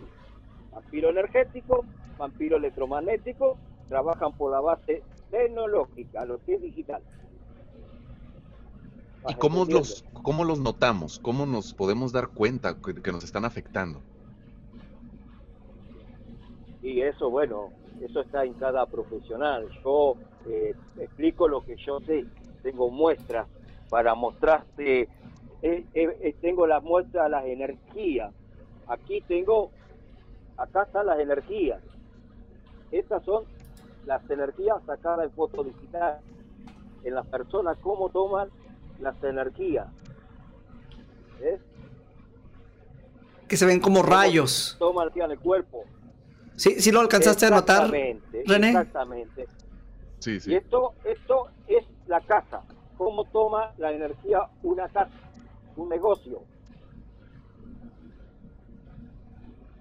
vampiro energético, vampiro electromagnético, trabajan por la base tecnológica, lo que es digital. ¿Y ¿Vas cómo los, cómo los notamos? ¿Cómo nos podemos dar cuenta que, que nos están afectando? Y eso, bueno, eso está en cada profesional. Yo eh, explico lo que yo sé. Tengo muestras para mostrarte. eh, eh, tengo las muestras, las energías. Aquí tengo, acá están las energías. Estas son las energías sacadas en foto digital. En las personas, cómo toman las energías. ¿Ves? Que se ven como rayos. Toman el cuerpo. ¿Sí, sí lo alcanzaste a notar? Exactamente, René? Exactamente. Sí, Y sí. esto, esto es la casa. ¿Cómo toma la energía una casa, un negocio?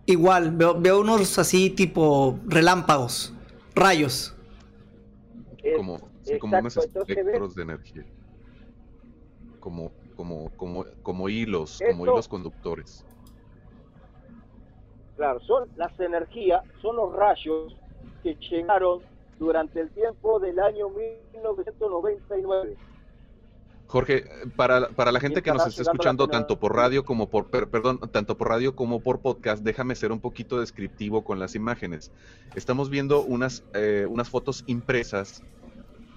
Igual, veo, veo unos así tipo relámpagos, rayos. Es- Como, sí, como unos espectros de energía. Como, como, como, como hilos, como Esto- hilos conductores. Claro, son las energías, son los rayos que llegaron durante el tiempo del año 1999. Jorge, para, para la gente que nos está escuchando tanto por radio como por, per- perdón, tanto por radio como por podcast, déjame ser un poquito descriptivo con las imágenes. Estamos viendo unas, eh, unas fotos impresas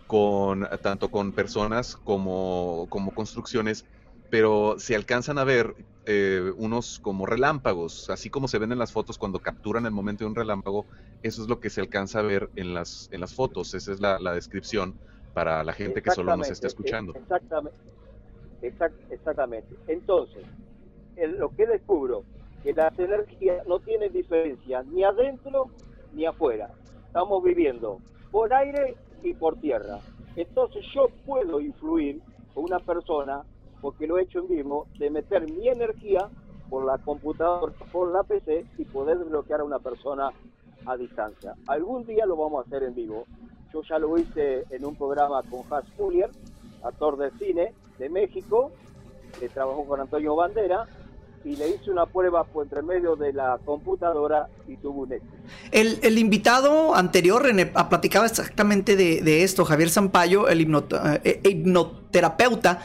con tanto con personas como, como construcciones, pero se alcanzan a ver eh, unos como relámpagos, así como se ven en las fotos cuando capturan el momento de un relámpago, eso es lo que se alcanza a ver en las, en las fotos, esa es la, la descripción para la gente que solo nos está escuchando. Exactamente. Exact- exactamente. Entonces, en lo que descubro, que las energías no tienen diferencia ni adentro ni afuera. Estamos viviendo por aire y por tierra. Entonces yo puedo influir con una persona, porque lo he hecho en vivo, de meter mi energía por la computadora, por la PC y poder bloquear a una persona a distancia. Algún día lo vamos a hacer en vivo. Yo ya lo hice en un programa con Hans Fuller, actor de cine de México, que trabajó con Antonio Bandera, y le hice una prueba por entre medio de la computadora y tuvo un éxito. El, el invitado anterior, René, ah, platicaba exactamente de, de esto, Javier Zampayo, el hipnot- eh, eh, hipnoterapeuta,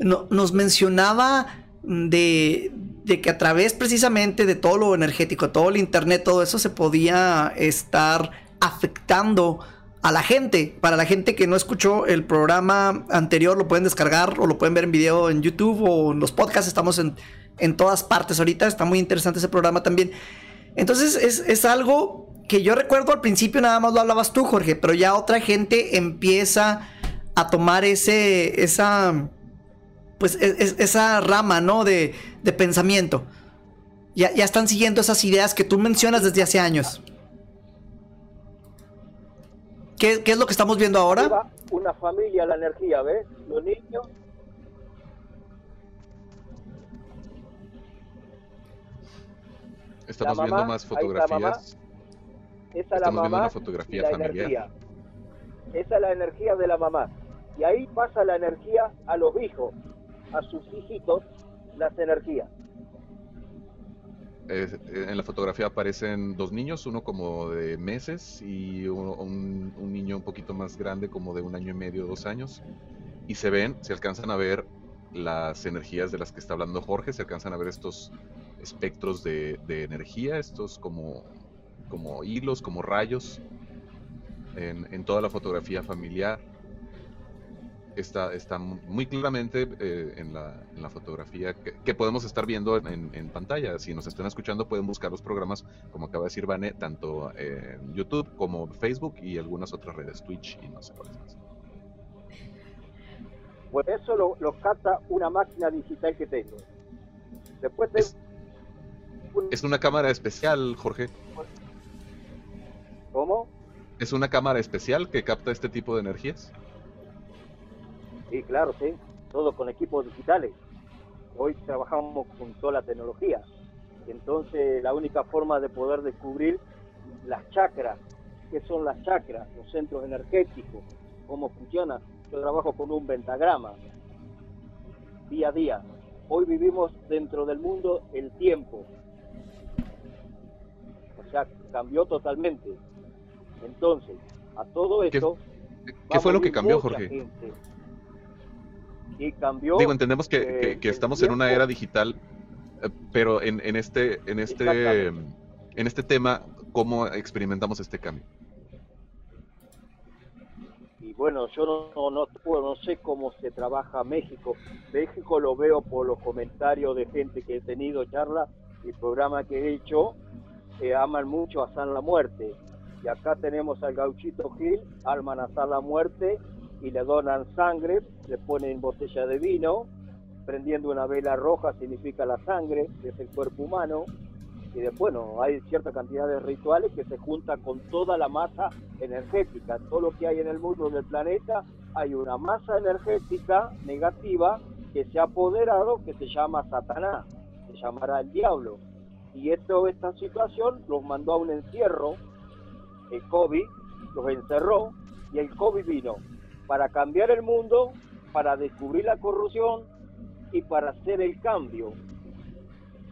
no- nos mencionaba de, de que a través precisamente de todo lo energético, todo el internet, todo eso se podía estar afectando a la gente. Para la gente que no escuchó el programa anterior, lo pueden descargar o lo pueden ver en video en YouTube o en los podcasts. Estamos en, en todas partes ahorita. Está muy interesante ese programa también. Entonces es, es algo que yo recuerdo al principio nada más lo hablabas tú, Jorge, pero ya otra gente empieza a tomar ese, esa, pues e, e, esa rama, ¿no? De, de pensamiento. Ya, ya están siguiendo esas ideas que tú mencionas desde hace años. ¿Qué, qué es lo que estamos viendo ahora? Una familia, la energía, ¿ves? Los niños. Estamos mamá, viendo más mamá. fotografías. Esa es la Estamos viendo mamá una fotografía la familiar. energía. Esa es la energía de la mamá. Y ahí pasa la energía a los hijos, a sus hijitos, las energías. En la fotografía aparecen dos niños, uno como de meses y un niño un poquito más grande, como de un año y medio, dos años. Y se ven, se alcanzan a ver las energías de las que está hablando Jorge, se alcanzan a ver estos espectros de, de energía, estos como, como hilos, como rayos, en, en toda la fotografía familiar. Está, está muy claramente eh, en, la, en la fotografía que, que podemos estar viendo en, en- pantalla. Si nos están escuchando, pueden buscar los programas, como acaba de decir Vane, tanto en YouTube como Facebook y algunas otras redes, Twitch y no sé cuáles más. Pues eso lo, lo capta una máquina digital que tengo. Después tengo Es, un- es una cámara especial, Jorge. ¿Cómo? Es una cámara especial que capta este tipo de energías. Sí, claro, sí. Todo con equipos digitales. Hoy trabajamos con toda la tecnología. Entonces, la única forma de poder descubrir las chakras, qué son las chakras, los centros energéticos, cómo funciona. Yo trabajo con un pentagrama, día a día. Hoy vivimos dentro del mundo el tiempo. O sea, cambió totalmente. Entonces, a todo ¿Qué- esto... ¿Qué fue lo que cambió, Jorge? gente. Y cambió... Digo, entendemos que, eh, que- que estamos en una era digital, eh, pero en, en este, en este, en este tema, ¿cómo experimentamos este cambio? y bueno, yo no, no, no, no sé cómo se trabaja México. México lo veo por los comentarios de gente que he tenido charlas y programas que he hecho, que aman mucho a San la Muerte. Y acá tenemos al gauchito Gil, alman a San la Muerte y le donan sangre, le ponen botella de vino, prendiendo una vela roja significa la sangre, que es el cuerpo humano. Y después, bueno, hay cierta cantidad de rituales que se juntan con toda la masa energética. Todo lo que hay en el mundo del planeta, hay una masa energética negativa que se ha apoderado, que se llama Satanás, se llamará el diablo. Y esto, esta situación los mandó a un encierro, el COVID, los encerró, y el COVID vino para cambiar el mundo, para descubrir la corrupción y para hacer el cambio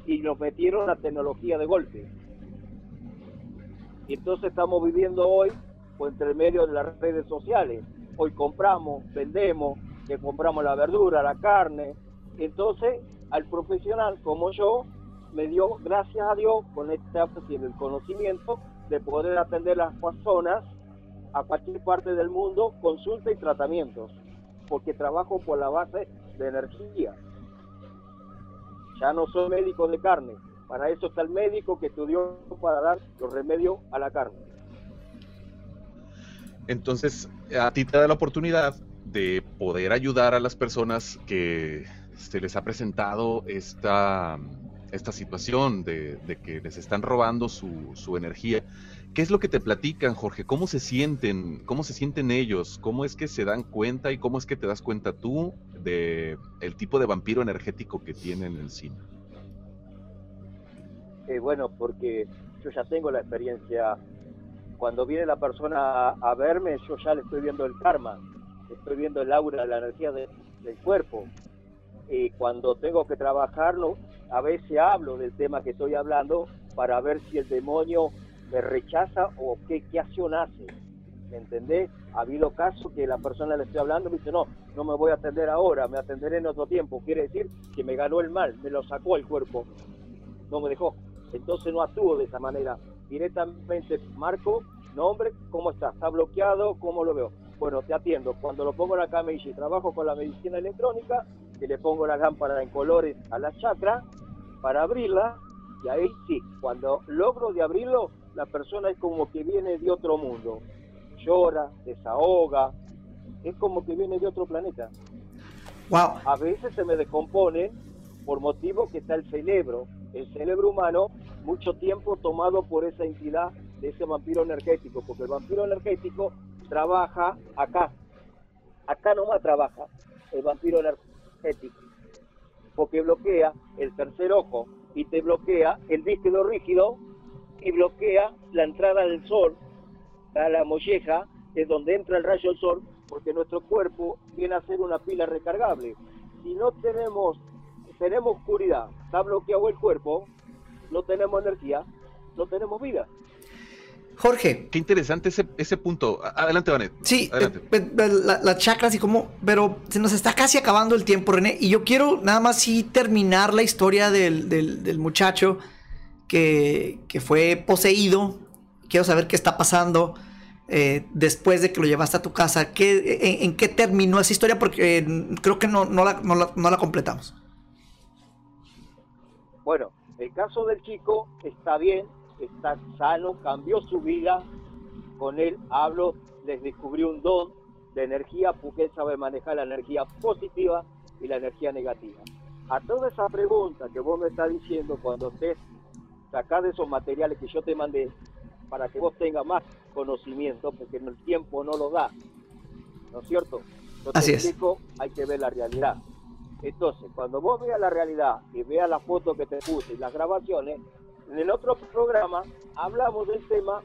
y nos metieron la tecnología de golpe. Y entonces estamos viviendo hoy por entre medio de las redes sociales. Hoy compramos, vendemos, que compramos la verdura, la carne. Entonces, al profesional como yo, me dio, gracias a Dios, con este y el conocimiento de poder atender las personas a cualquier parte del mundo, consulta y tratamientos, porque trabajo por la base de energía ya no soy médico de carne. Para eso está el médico que estudió para dar los remedios a la carne. Entonces, a ti te da la oportunidad de poder ayudar a las personas que se les ha presentado esta, esta situación de, de que les están robando su, su energía. ¿Qué es lo que te platican, Jorge? ¿Cómo se sienten? ¿Cómo se sienten ellos? ¿Cómo es que se dan cuenta y cómo es que te das cuenta tú de el tipo de vampiro energético que tienen encima? Eh, bueno, porque yo ya tengo la experiencia. Cuando viene la persona a, a verme, yo ya le estoy viendo el karma, estoy viendo el aura, la energía de- del cuerpo. Y cuando tengo que trabajarlo, a veces hablo del tema que estoy hablando para ver si el demonio me rechaza o qué, qué acción hace. ¿Me entendés? Ha habido casos que la persona le estoy hablando me dice, no, no me voy a atender ahora, me atenderé en otro tiempo. Quiere decir que me ganó el mal, me lo sacó el cuerpo, no me dejó. Entonces no actúo de esa manera. Directamente marco, nombre, ¿cómo está? ¿Está bloqueado? ¿Cómo lo veo? Bueno, te atiendo. Cuando lo pongo en la camilla y trabajo con la medicina electrónica, que le pongo la lámpara en colores a la chakra para abrirla, y ahí sí, cuando logro de abrirlo, la persona es como que viene de otro mundo. Llora, desahoga, es como que viene de otro planeta. Wow. A veces se me descompone por motivo que está el cerebro, el cerebro humano, mucho tiempo tomado por esa entidad de ese vampiro energético, porque el vampiro energético trabaja acá, acá nomás trabaja el vampiro energético, porque bloquea el tercer ojo y te bloquea el líquido rígido y bloquea la entrada del sol a la molleja, es donde entra el rayo del sol, porque nuestro cuerpo viene a ser una pila recargable. Si no tenemos, tenemos oscuridad, está bloqueado el cuerpo, no tenemos energía, no tenemos vida. Jorge. Qué interesante ese, ese punto. Adelante, Vanet. Sí, Adelante. eh, eh, la- las chakras y cómo, pero se nos está casi acabando el tiempo, René, y yo quiero nada más sí terminar la historia del, del- del muchacho que, fue poseído. Quiero saber qué está pasando eh, después de que lo llevaste a tu casa. ¿Qué, en, qué terminó esa historia? Porque eh, creo que no, no la- no la completamos. Bueno, el caso del chico está bien, está sano, cambió su vida. Con él hablo, les descubrí un don de energía porque él sabe manejar la energía positiva y la energía negativa. A toda esa pregunta que vos me estás diciendo cuando estés sacás de esos materiales que yo te mandé para que vos tengas más conocimiento, porque el tiempo no lo da, ¿no es cierto? Yo te Así es. explico, hay que ver la realidad. Entonces, cuando vos veas la realidad y veas las fotos que te puse y las grabaciones, en el otro programa hablamos del tema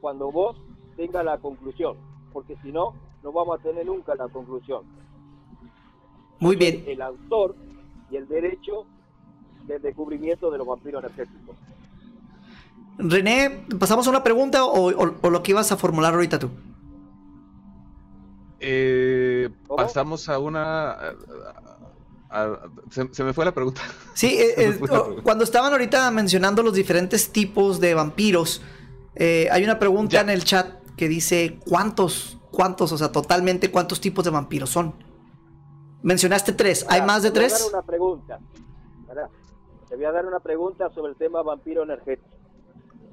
cuando vos tengas la conclusión, porque si no, no vamos a tener nunca la conclusión. Muy bien. El autor y el derecho del descubrimiento de los vampiros energéticos. René, ¿pasamos a una pregunta o, o- o lo que ibas a formular ahorita tú? Eh, pasamos a una. a- a- se, se me fue la pregunta. Sí, eh, eh, pregunta. cuando estaban ahorita mencionando los diferentes tipos de vampiros, eh, hay una pregunta Ya. en el chat que dice cuántos, cuántos, o sea, totalmente cuántos tipos de vampiros son. Mencionaste tres, ¿hay Ahora, más de te voy a tres? dar una pregunta. Ahora, Te voy a dar una pregunta sobre el tema vampiro energético.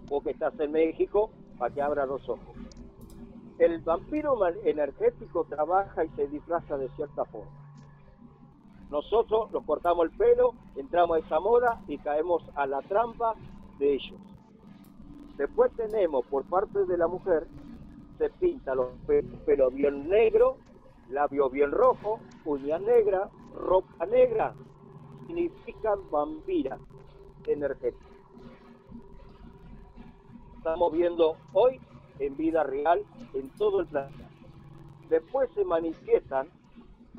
Vos que estás en México, para que abra los ojos. El vampiro energético trabaja y se disfraza de cierta forma. Nosotros nos cortamos el pelo, entramos a esa moda y caemos a la trampa de ellos. Después tenemos por parte de la mujer, se pinta los pe- pelo bien negro, labio bien rojo, uñas negras, ropa negra, significan vampira energética. Estamos viendo hoy en vida real en todo el planeta. Después se manifiestan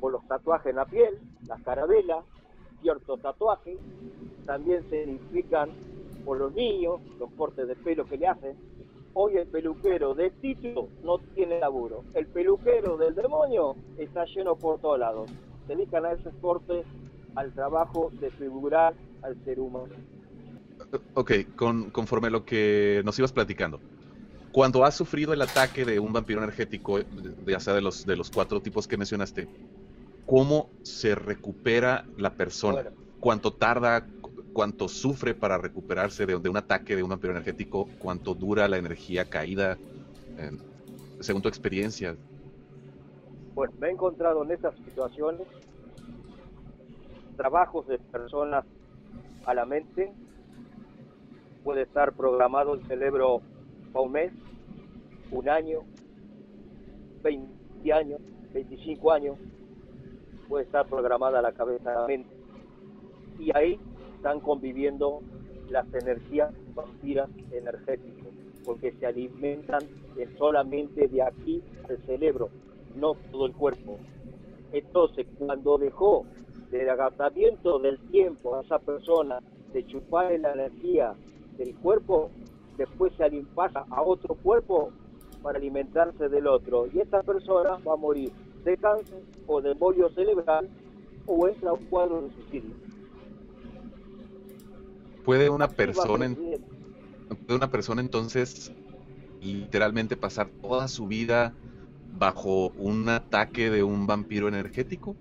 por los tatuajes en la piel, las carabelas, ciertos tatuajes, también se significan por los niños, los cortes de pelo que le hacen. Hoy el peluquero de Tito no tiene laburo. El peluquero del demonio está lleno por todos lados. Se dedican a esos cortes al trabajo de figurar al ser humano. Ok, con, conforme a lo que nos ibas platicando. Cuando has sufrido el ataque de un vampiro energético, ya sea de los, de los cuatro tipos que mencionaste, ¿cómo se recupera la persona? ¿Cuánto tarda? cu- ¿Cuánto sufre para recuperarse de, de un ataque de un vampiro energético? ¿Cuánto dura la energía caída? Eh, según tu experiencia. Bueno, me he encontrado en estas situaciones trabajos de personas a la mente. Puede estar programado el cerebro para un mes, un año, 20 años, 25 años. Puede estar programada la cabeza, la mente. Y ahí están conviviendo las energías vampiras energéticas, porque se alimentan solamente de aquí al cerebro, no todo el cuerpo. Entonces, cuando dejó del agotamiento del tiempo a esa persona de chupar la energía del cuerpo, después se pasa a otro cuerpo para alimentarse del otro. Y esta persona va a morir de cáncer o de embolio cerebral o entra a un cuadro de suicidio. ¿Puede una persona, puede una persona entonces literalmente pasar toda su vida bajo un ataque de un vampiro energético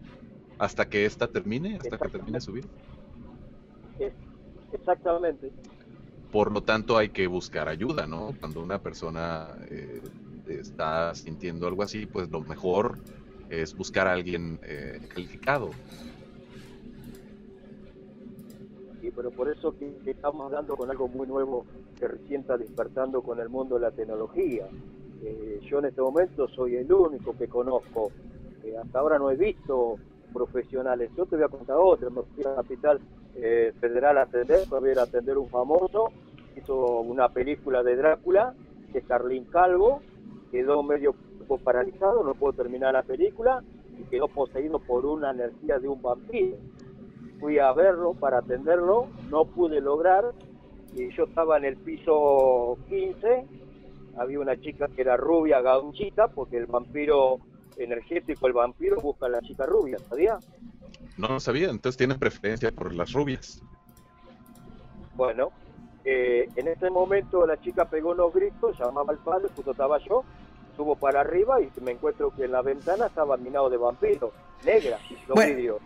hasta que ésta termine, hasta que termine su vida. Exactamente. Por lo tanto, hay que buscar ayuda, ¿no? Cuando una persona eh, está sintiendo algo así, pues lo mejor es buscar a alguien eh, calificado. Sí, pero por eso que, estamos hablando con algo muy nuevo que recién está despertando con el mundo de la tecnología. Eh, yo en este momento soy el único que conozco. hasta ahora no he visto profesionales. Yo te voy a contar otra. Me fui a la capital eh, federal a atender, a atender un famoso. Hizo una película de Drácula, que es Carlín Calvo. Quedó medio paralizado, no pudo terminar la película y quedó poseído por una energía de un vampiro. Fui a verlo para atenderlo, no pude lograr y yo estaba en el piso 15, había una chica que era rubia, gauchita, porque el vampiro energético, el vampiro busca a la chica rubia, ¿sabía? No lo sabía, entonces tiene preferencia por las rubias. Bueno, eh, en ese momento la chica pegó unos gritos, llamaba al padre, justo estaba yo, subo para arriba y me encuentro que en la ventana estaba minado de vampiro, negra, bueno,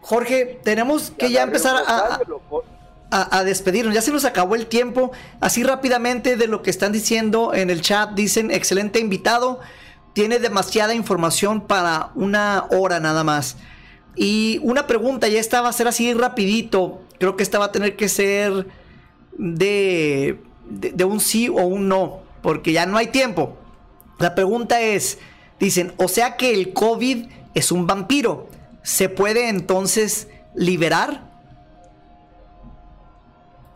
Jorge, tenemos que ya, empezar a, a, despedirnos. Ya se nos acabó el tiempo. Así rápidamente de lo que están diciendo en el chat, dicen, excelente invitado, tiene demasiada información para una hora nada más. Y una pregunta, ya esta va a ser así rapidito. Creo que esta va a tener que ser de, de, un sí o un no, porque ya no hay tiempo. La pregunta es, dicen, o sea que el COVID es un vampiro. ¿Se puede entonces liberar?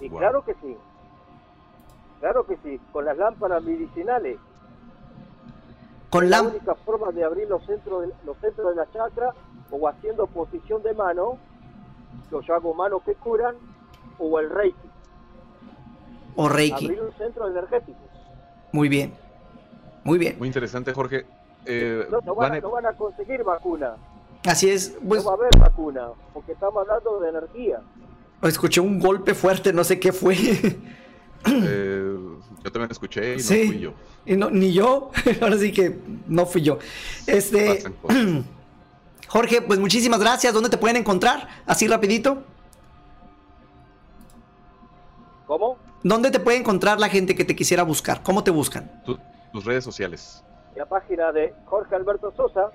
Y claro que sí. Claro que sí, con las lámparas medicinales. Con la única forma de abrir los centros de, los centros de la chakra o haciendo posición de mano, los yo hago manos que curan, o el reiki. O reiki. Abrir un centro energético. Muy bien. Muy bien. Muy interesante, Jorge. Eh, no, van, a conseguir vacuna. Así es. Pues... No va a haber vacuna, porque estamos hablando de energía. Escuché un golpe fuerte, no sé qué fue. Eh, yo también escuché y no fui yo. Y no, ni yo, ahora sí que no fui yo. Este. Jorge, pues muchísimas gracias. ¿Dónde te pueden encontrar? Así rapidito. ¿Cómo? ¿Dónde te puede encontrar la gente que te quisiera buscar? ¿Cómo te buscan? tus redes sociales. La página de Jorge Alberto Sosa,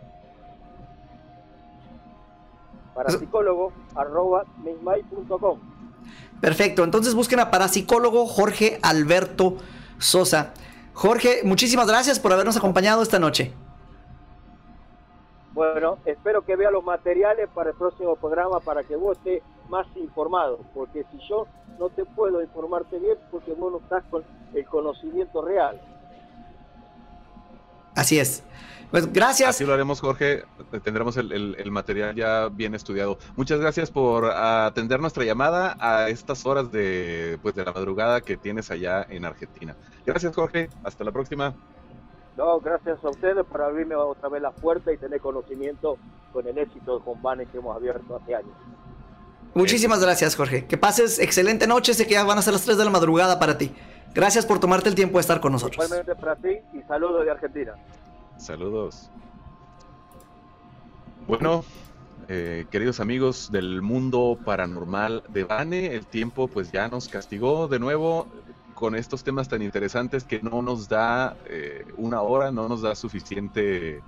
para psicólogo, arroba mismay.com. Perfecto, entonces busquen a parapsicólogo Jorge Alberto Sosa. Jorge, muchísimas gracias por habernos acompañado esta noche. Bueno, espero que vea los materiales para el próximo programa para que vos estés más informado, porque si yo no te puedo informarte bien, porque vos no estás con el conocimiento real. Así es. Pues gracias. Así lo haremos, Jorge. Tendremos el, material ya bien estudiado. Muchas gracias por atender nuestra llamada a estas horas de, pues, de la madrugada que tienes allá en Argentina. Gracias, Jorge. Hasta la próxima. No, gracias a ustedes por abrirme otra vez la puerta y tener conocimiento con el éxito de Combanes que hemos abierto hace años. Muchísimas gracias, Jorge. Que pases excelente noche. Sé que ya van a ser las 3 de la madrugada para ti. Gracias por tomarte el tiempo de estar con nosotros. Igualmente para ti y saludos de Argentina. Saludos. Bueno, eh, queridos amigos del mundo paranormal de Bane, el tiempo pues ya nos castigó de nuevo con estos temas tan interesantes que no nos da eh, una hora, no nos da suficiente,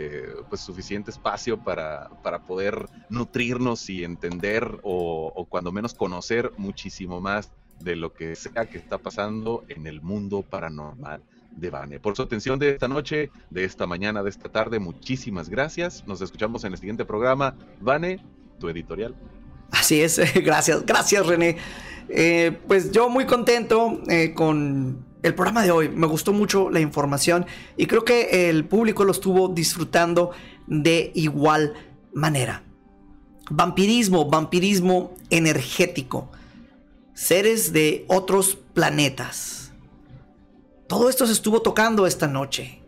eh, pues suficiente espacio para, para, poder nutrirnos y entender o, cuando menos conocer muchísimo más de lo que sea que está pasando en el mundo paranormal de Bane. Por su atención de esta noche, de esta mañana, de esta tarde, muchísimas gracias. Nos escuchamos en el siguiente programa. Vane, tu editorial. Así es, gracias, gracias René. Eh, pues yo muy contento eh, con el programa de hoy. Me gustó mucho la información y creo que el público lo estuvo disfrutando de igual manera. Vampirismo, vampirismo energético. Seres de otros planetas. Todo esto se estuvo tocando esta noche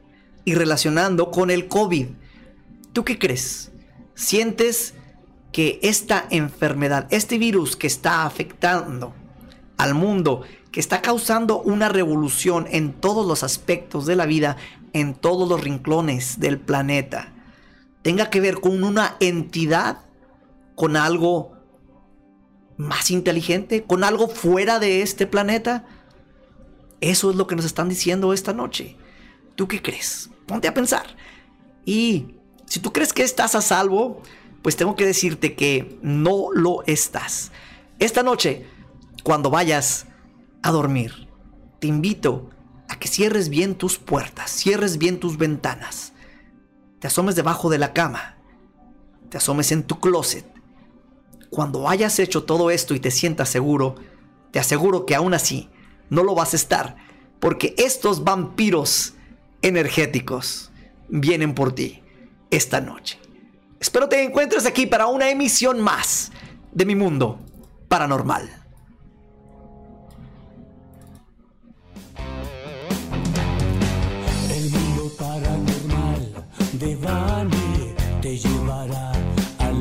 y relacionando con el COVID. ¿Tú qué crees? ¿Sientes que esta enfermedad, este virus que está afectando al mundo, que está causando una revolución en todos los aspectos de la vida, en todos los rincones del planeta, tenga que ver con una entidad, con algo más inteligente, con algo fuera de este planeta. Eso es lo que nos están diciendo esta noche. ¿Tú qué crees? Ponte a pensar. Y si tú crees que estás a salvo, pues tengo que decirte que no lo estás. Esta noche, cuando vayas a dormir, te invito a que cierres bien tus puertas, cierres bien tus ventanas, te asomes debajo de la cama, te asomes en tu closet. Cuando hayas hecho todo esto y te sientas seguro, te aseguro que aún así no lo vas a estar, porque estos vampiros energéticos vienen por ti esta noche. Espero te encuentres aquí para una emisión más de mi mundo paranormal.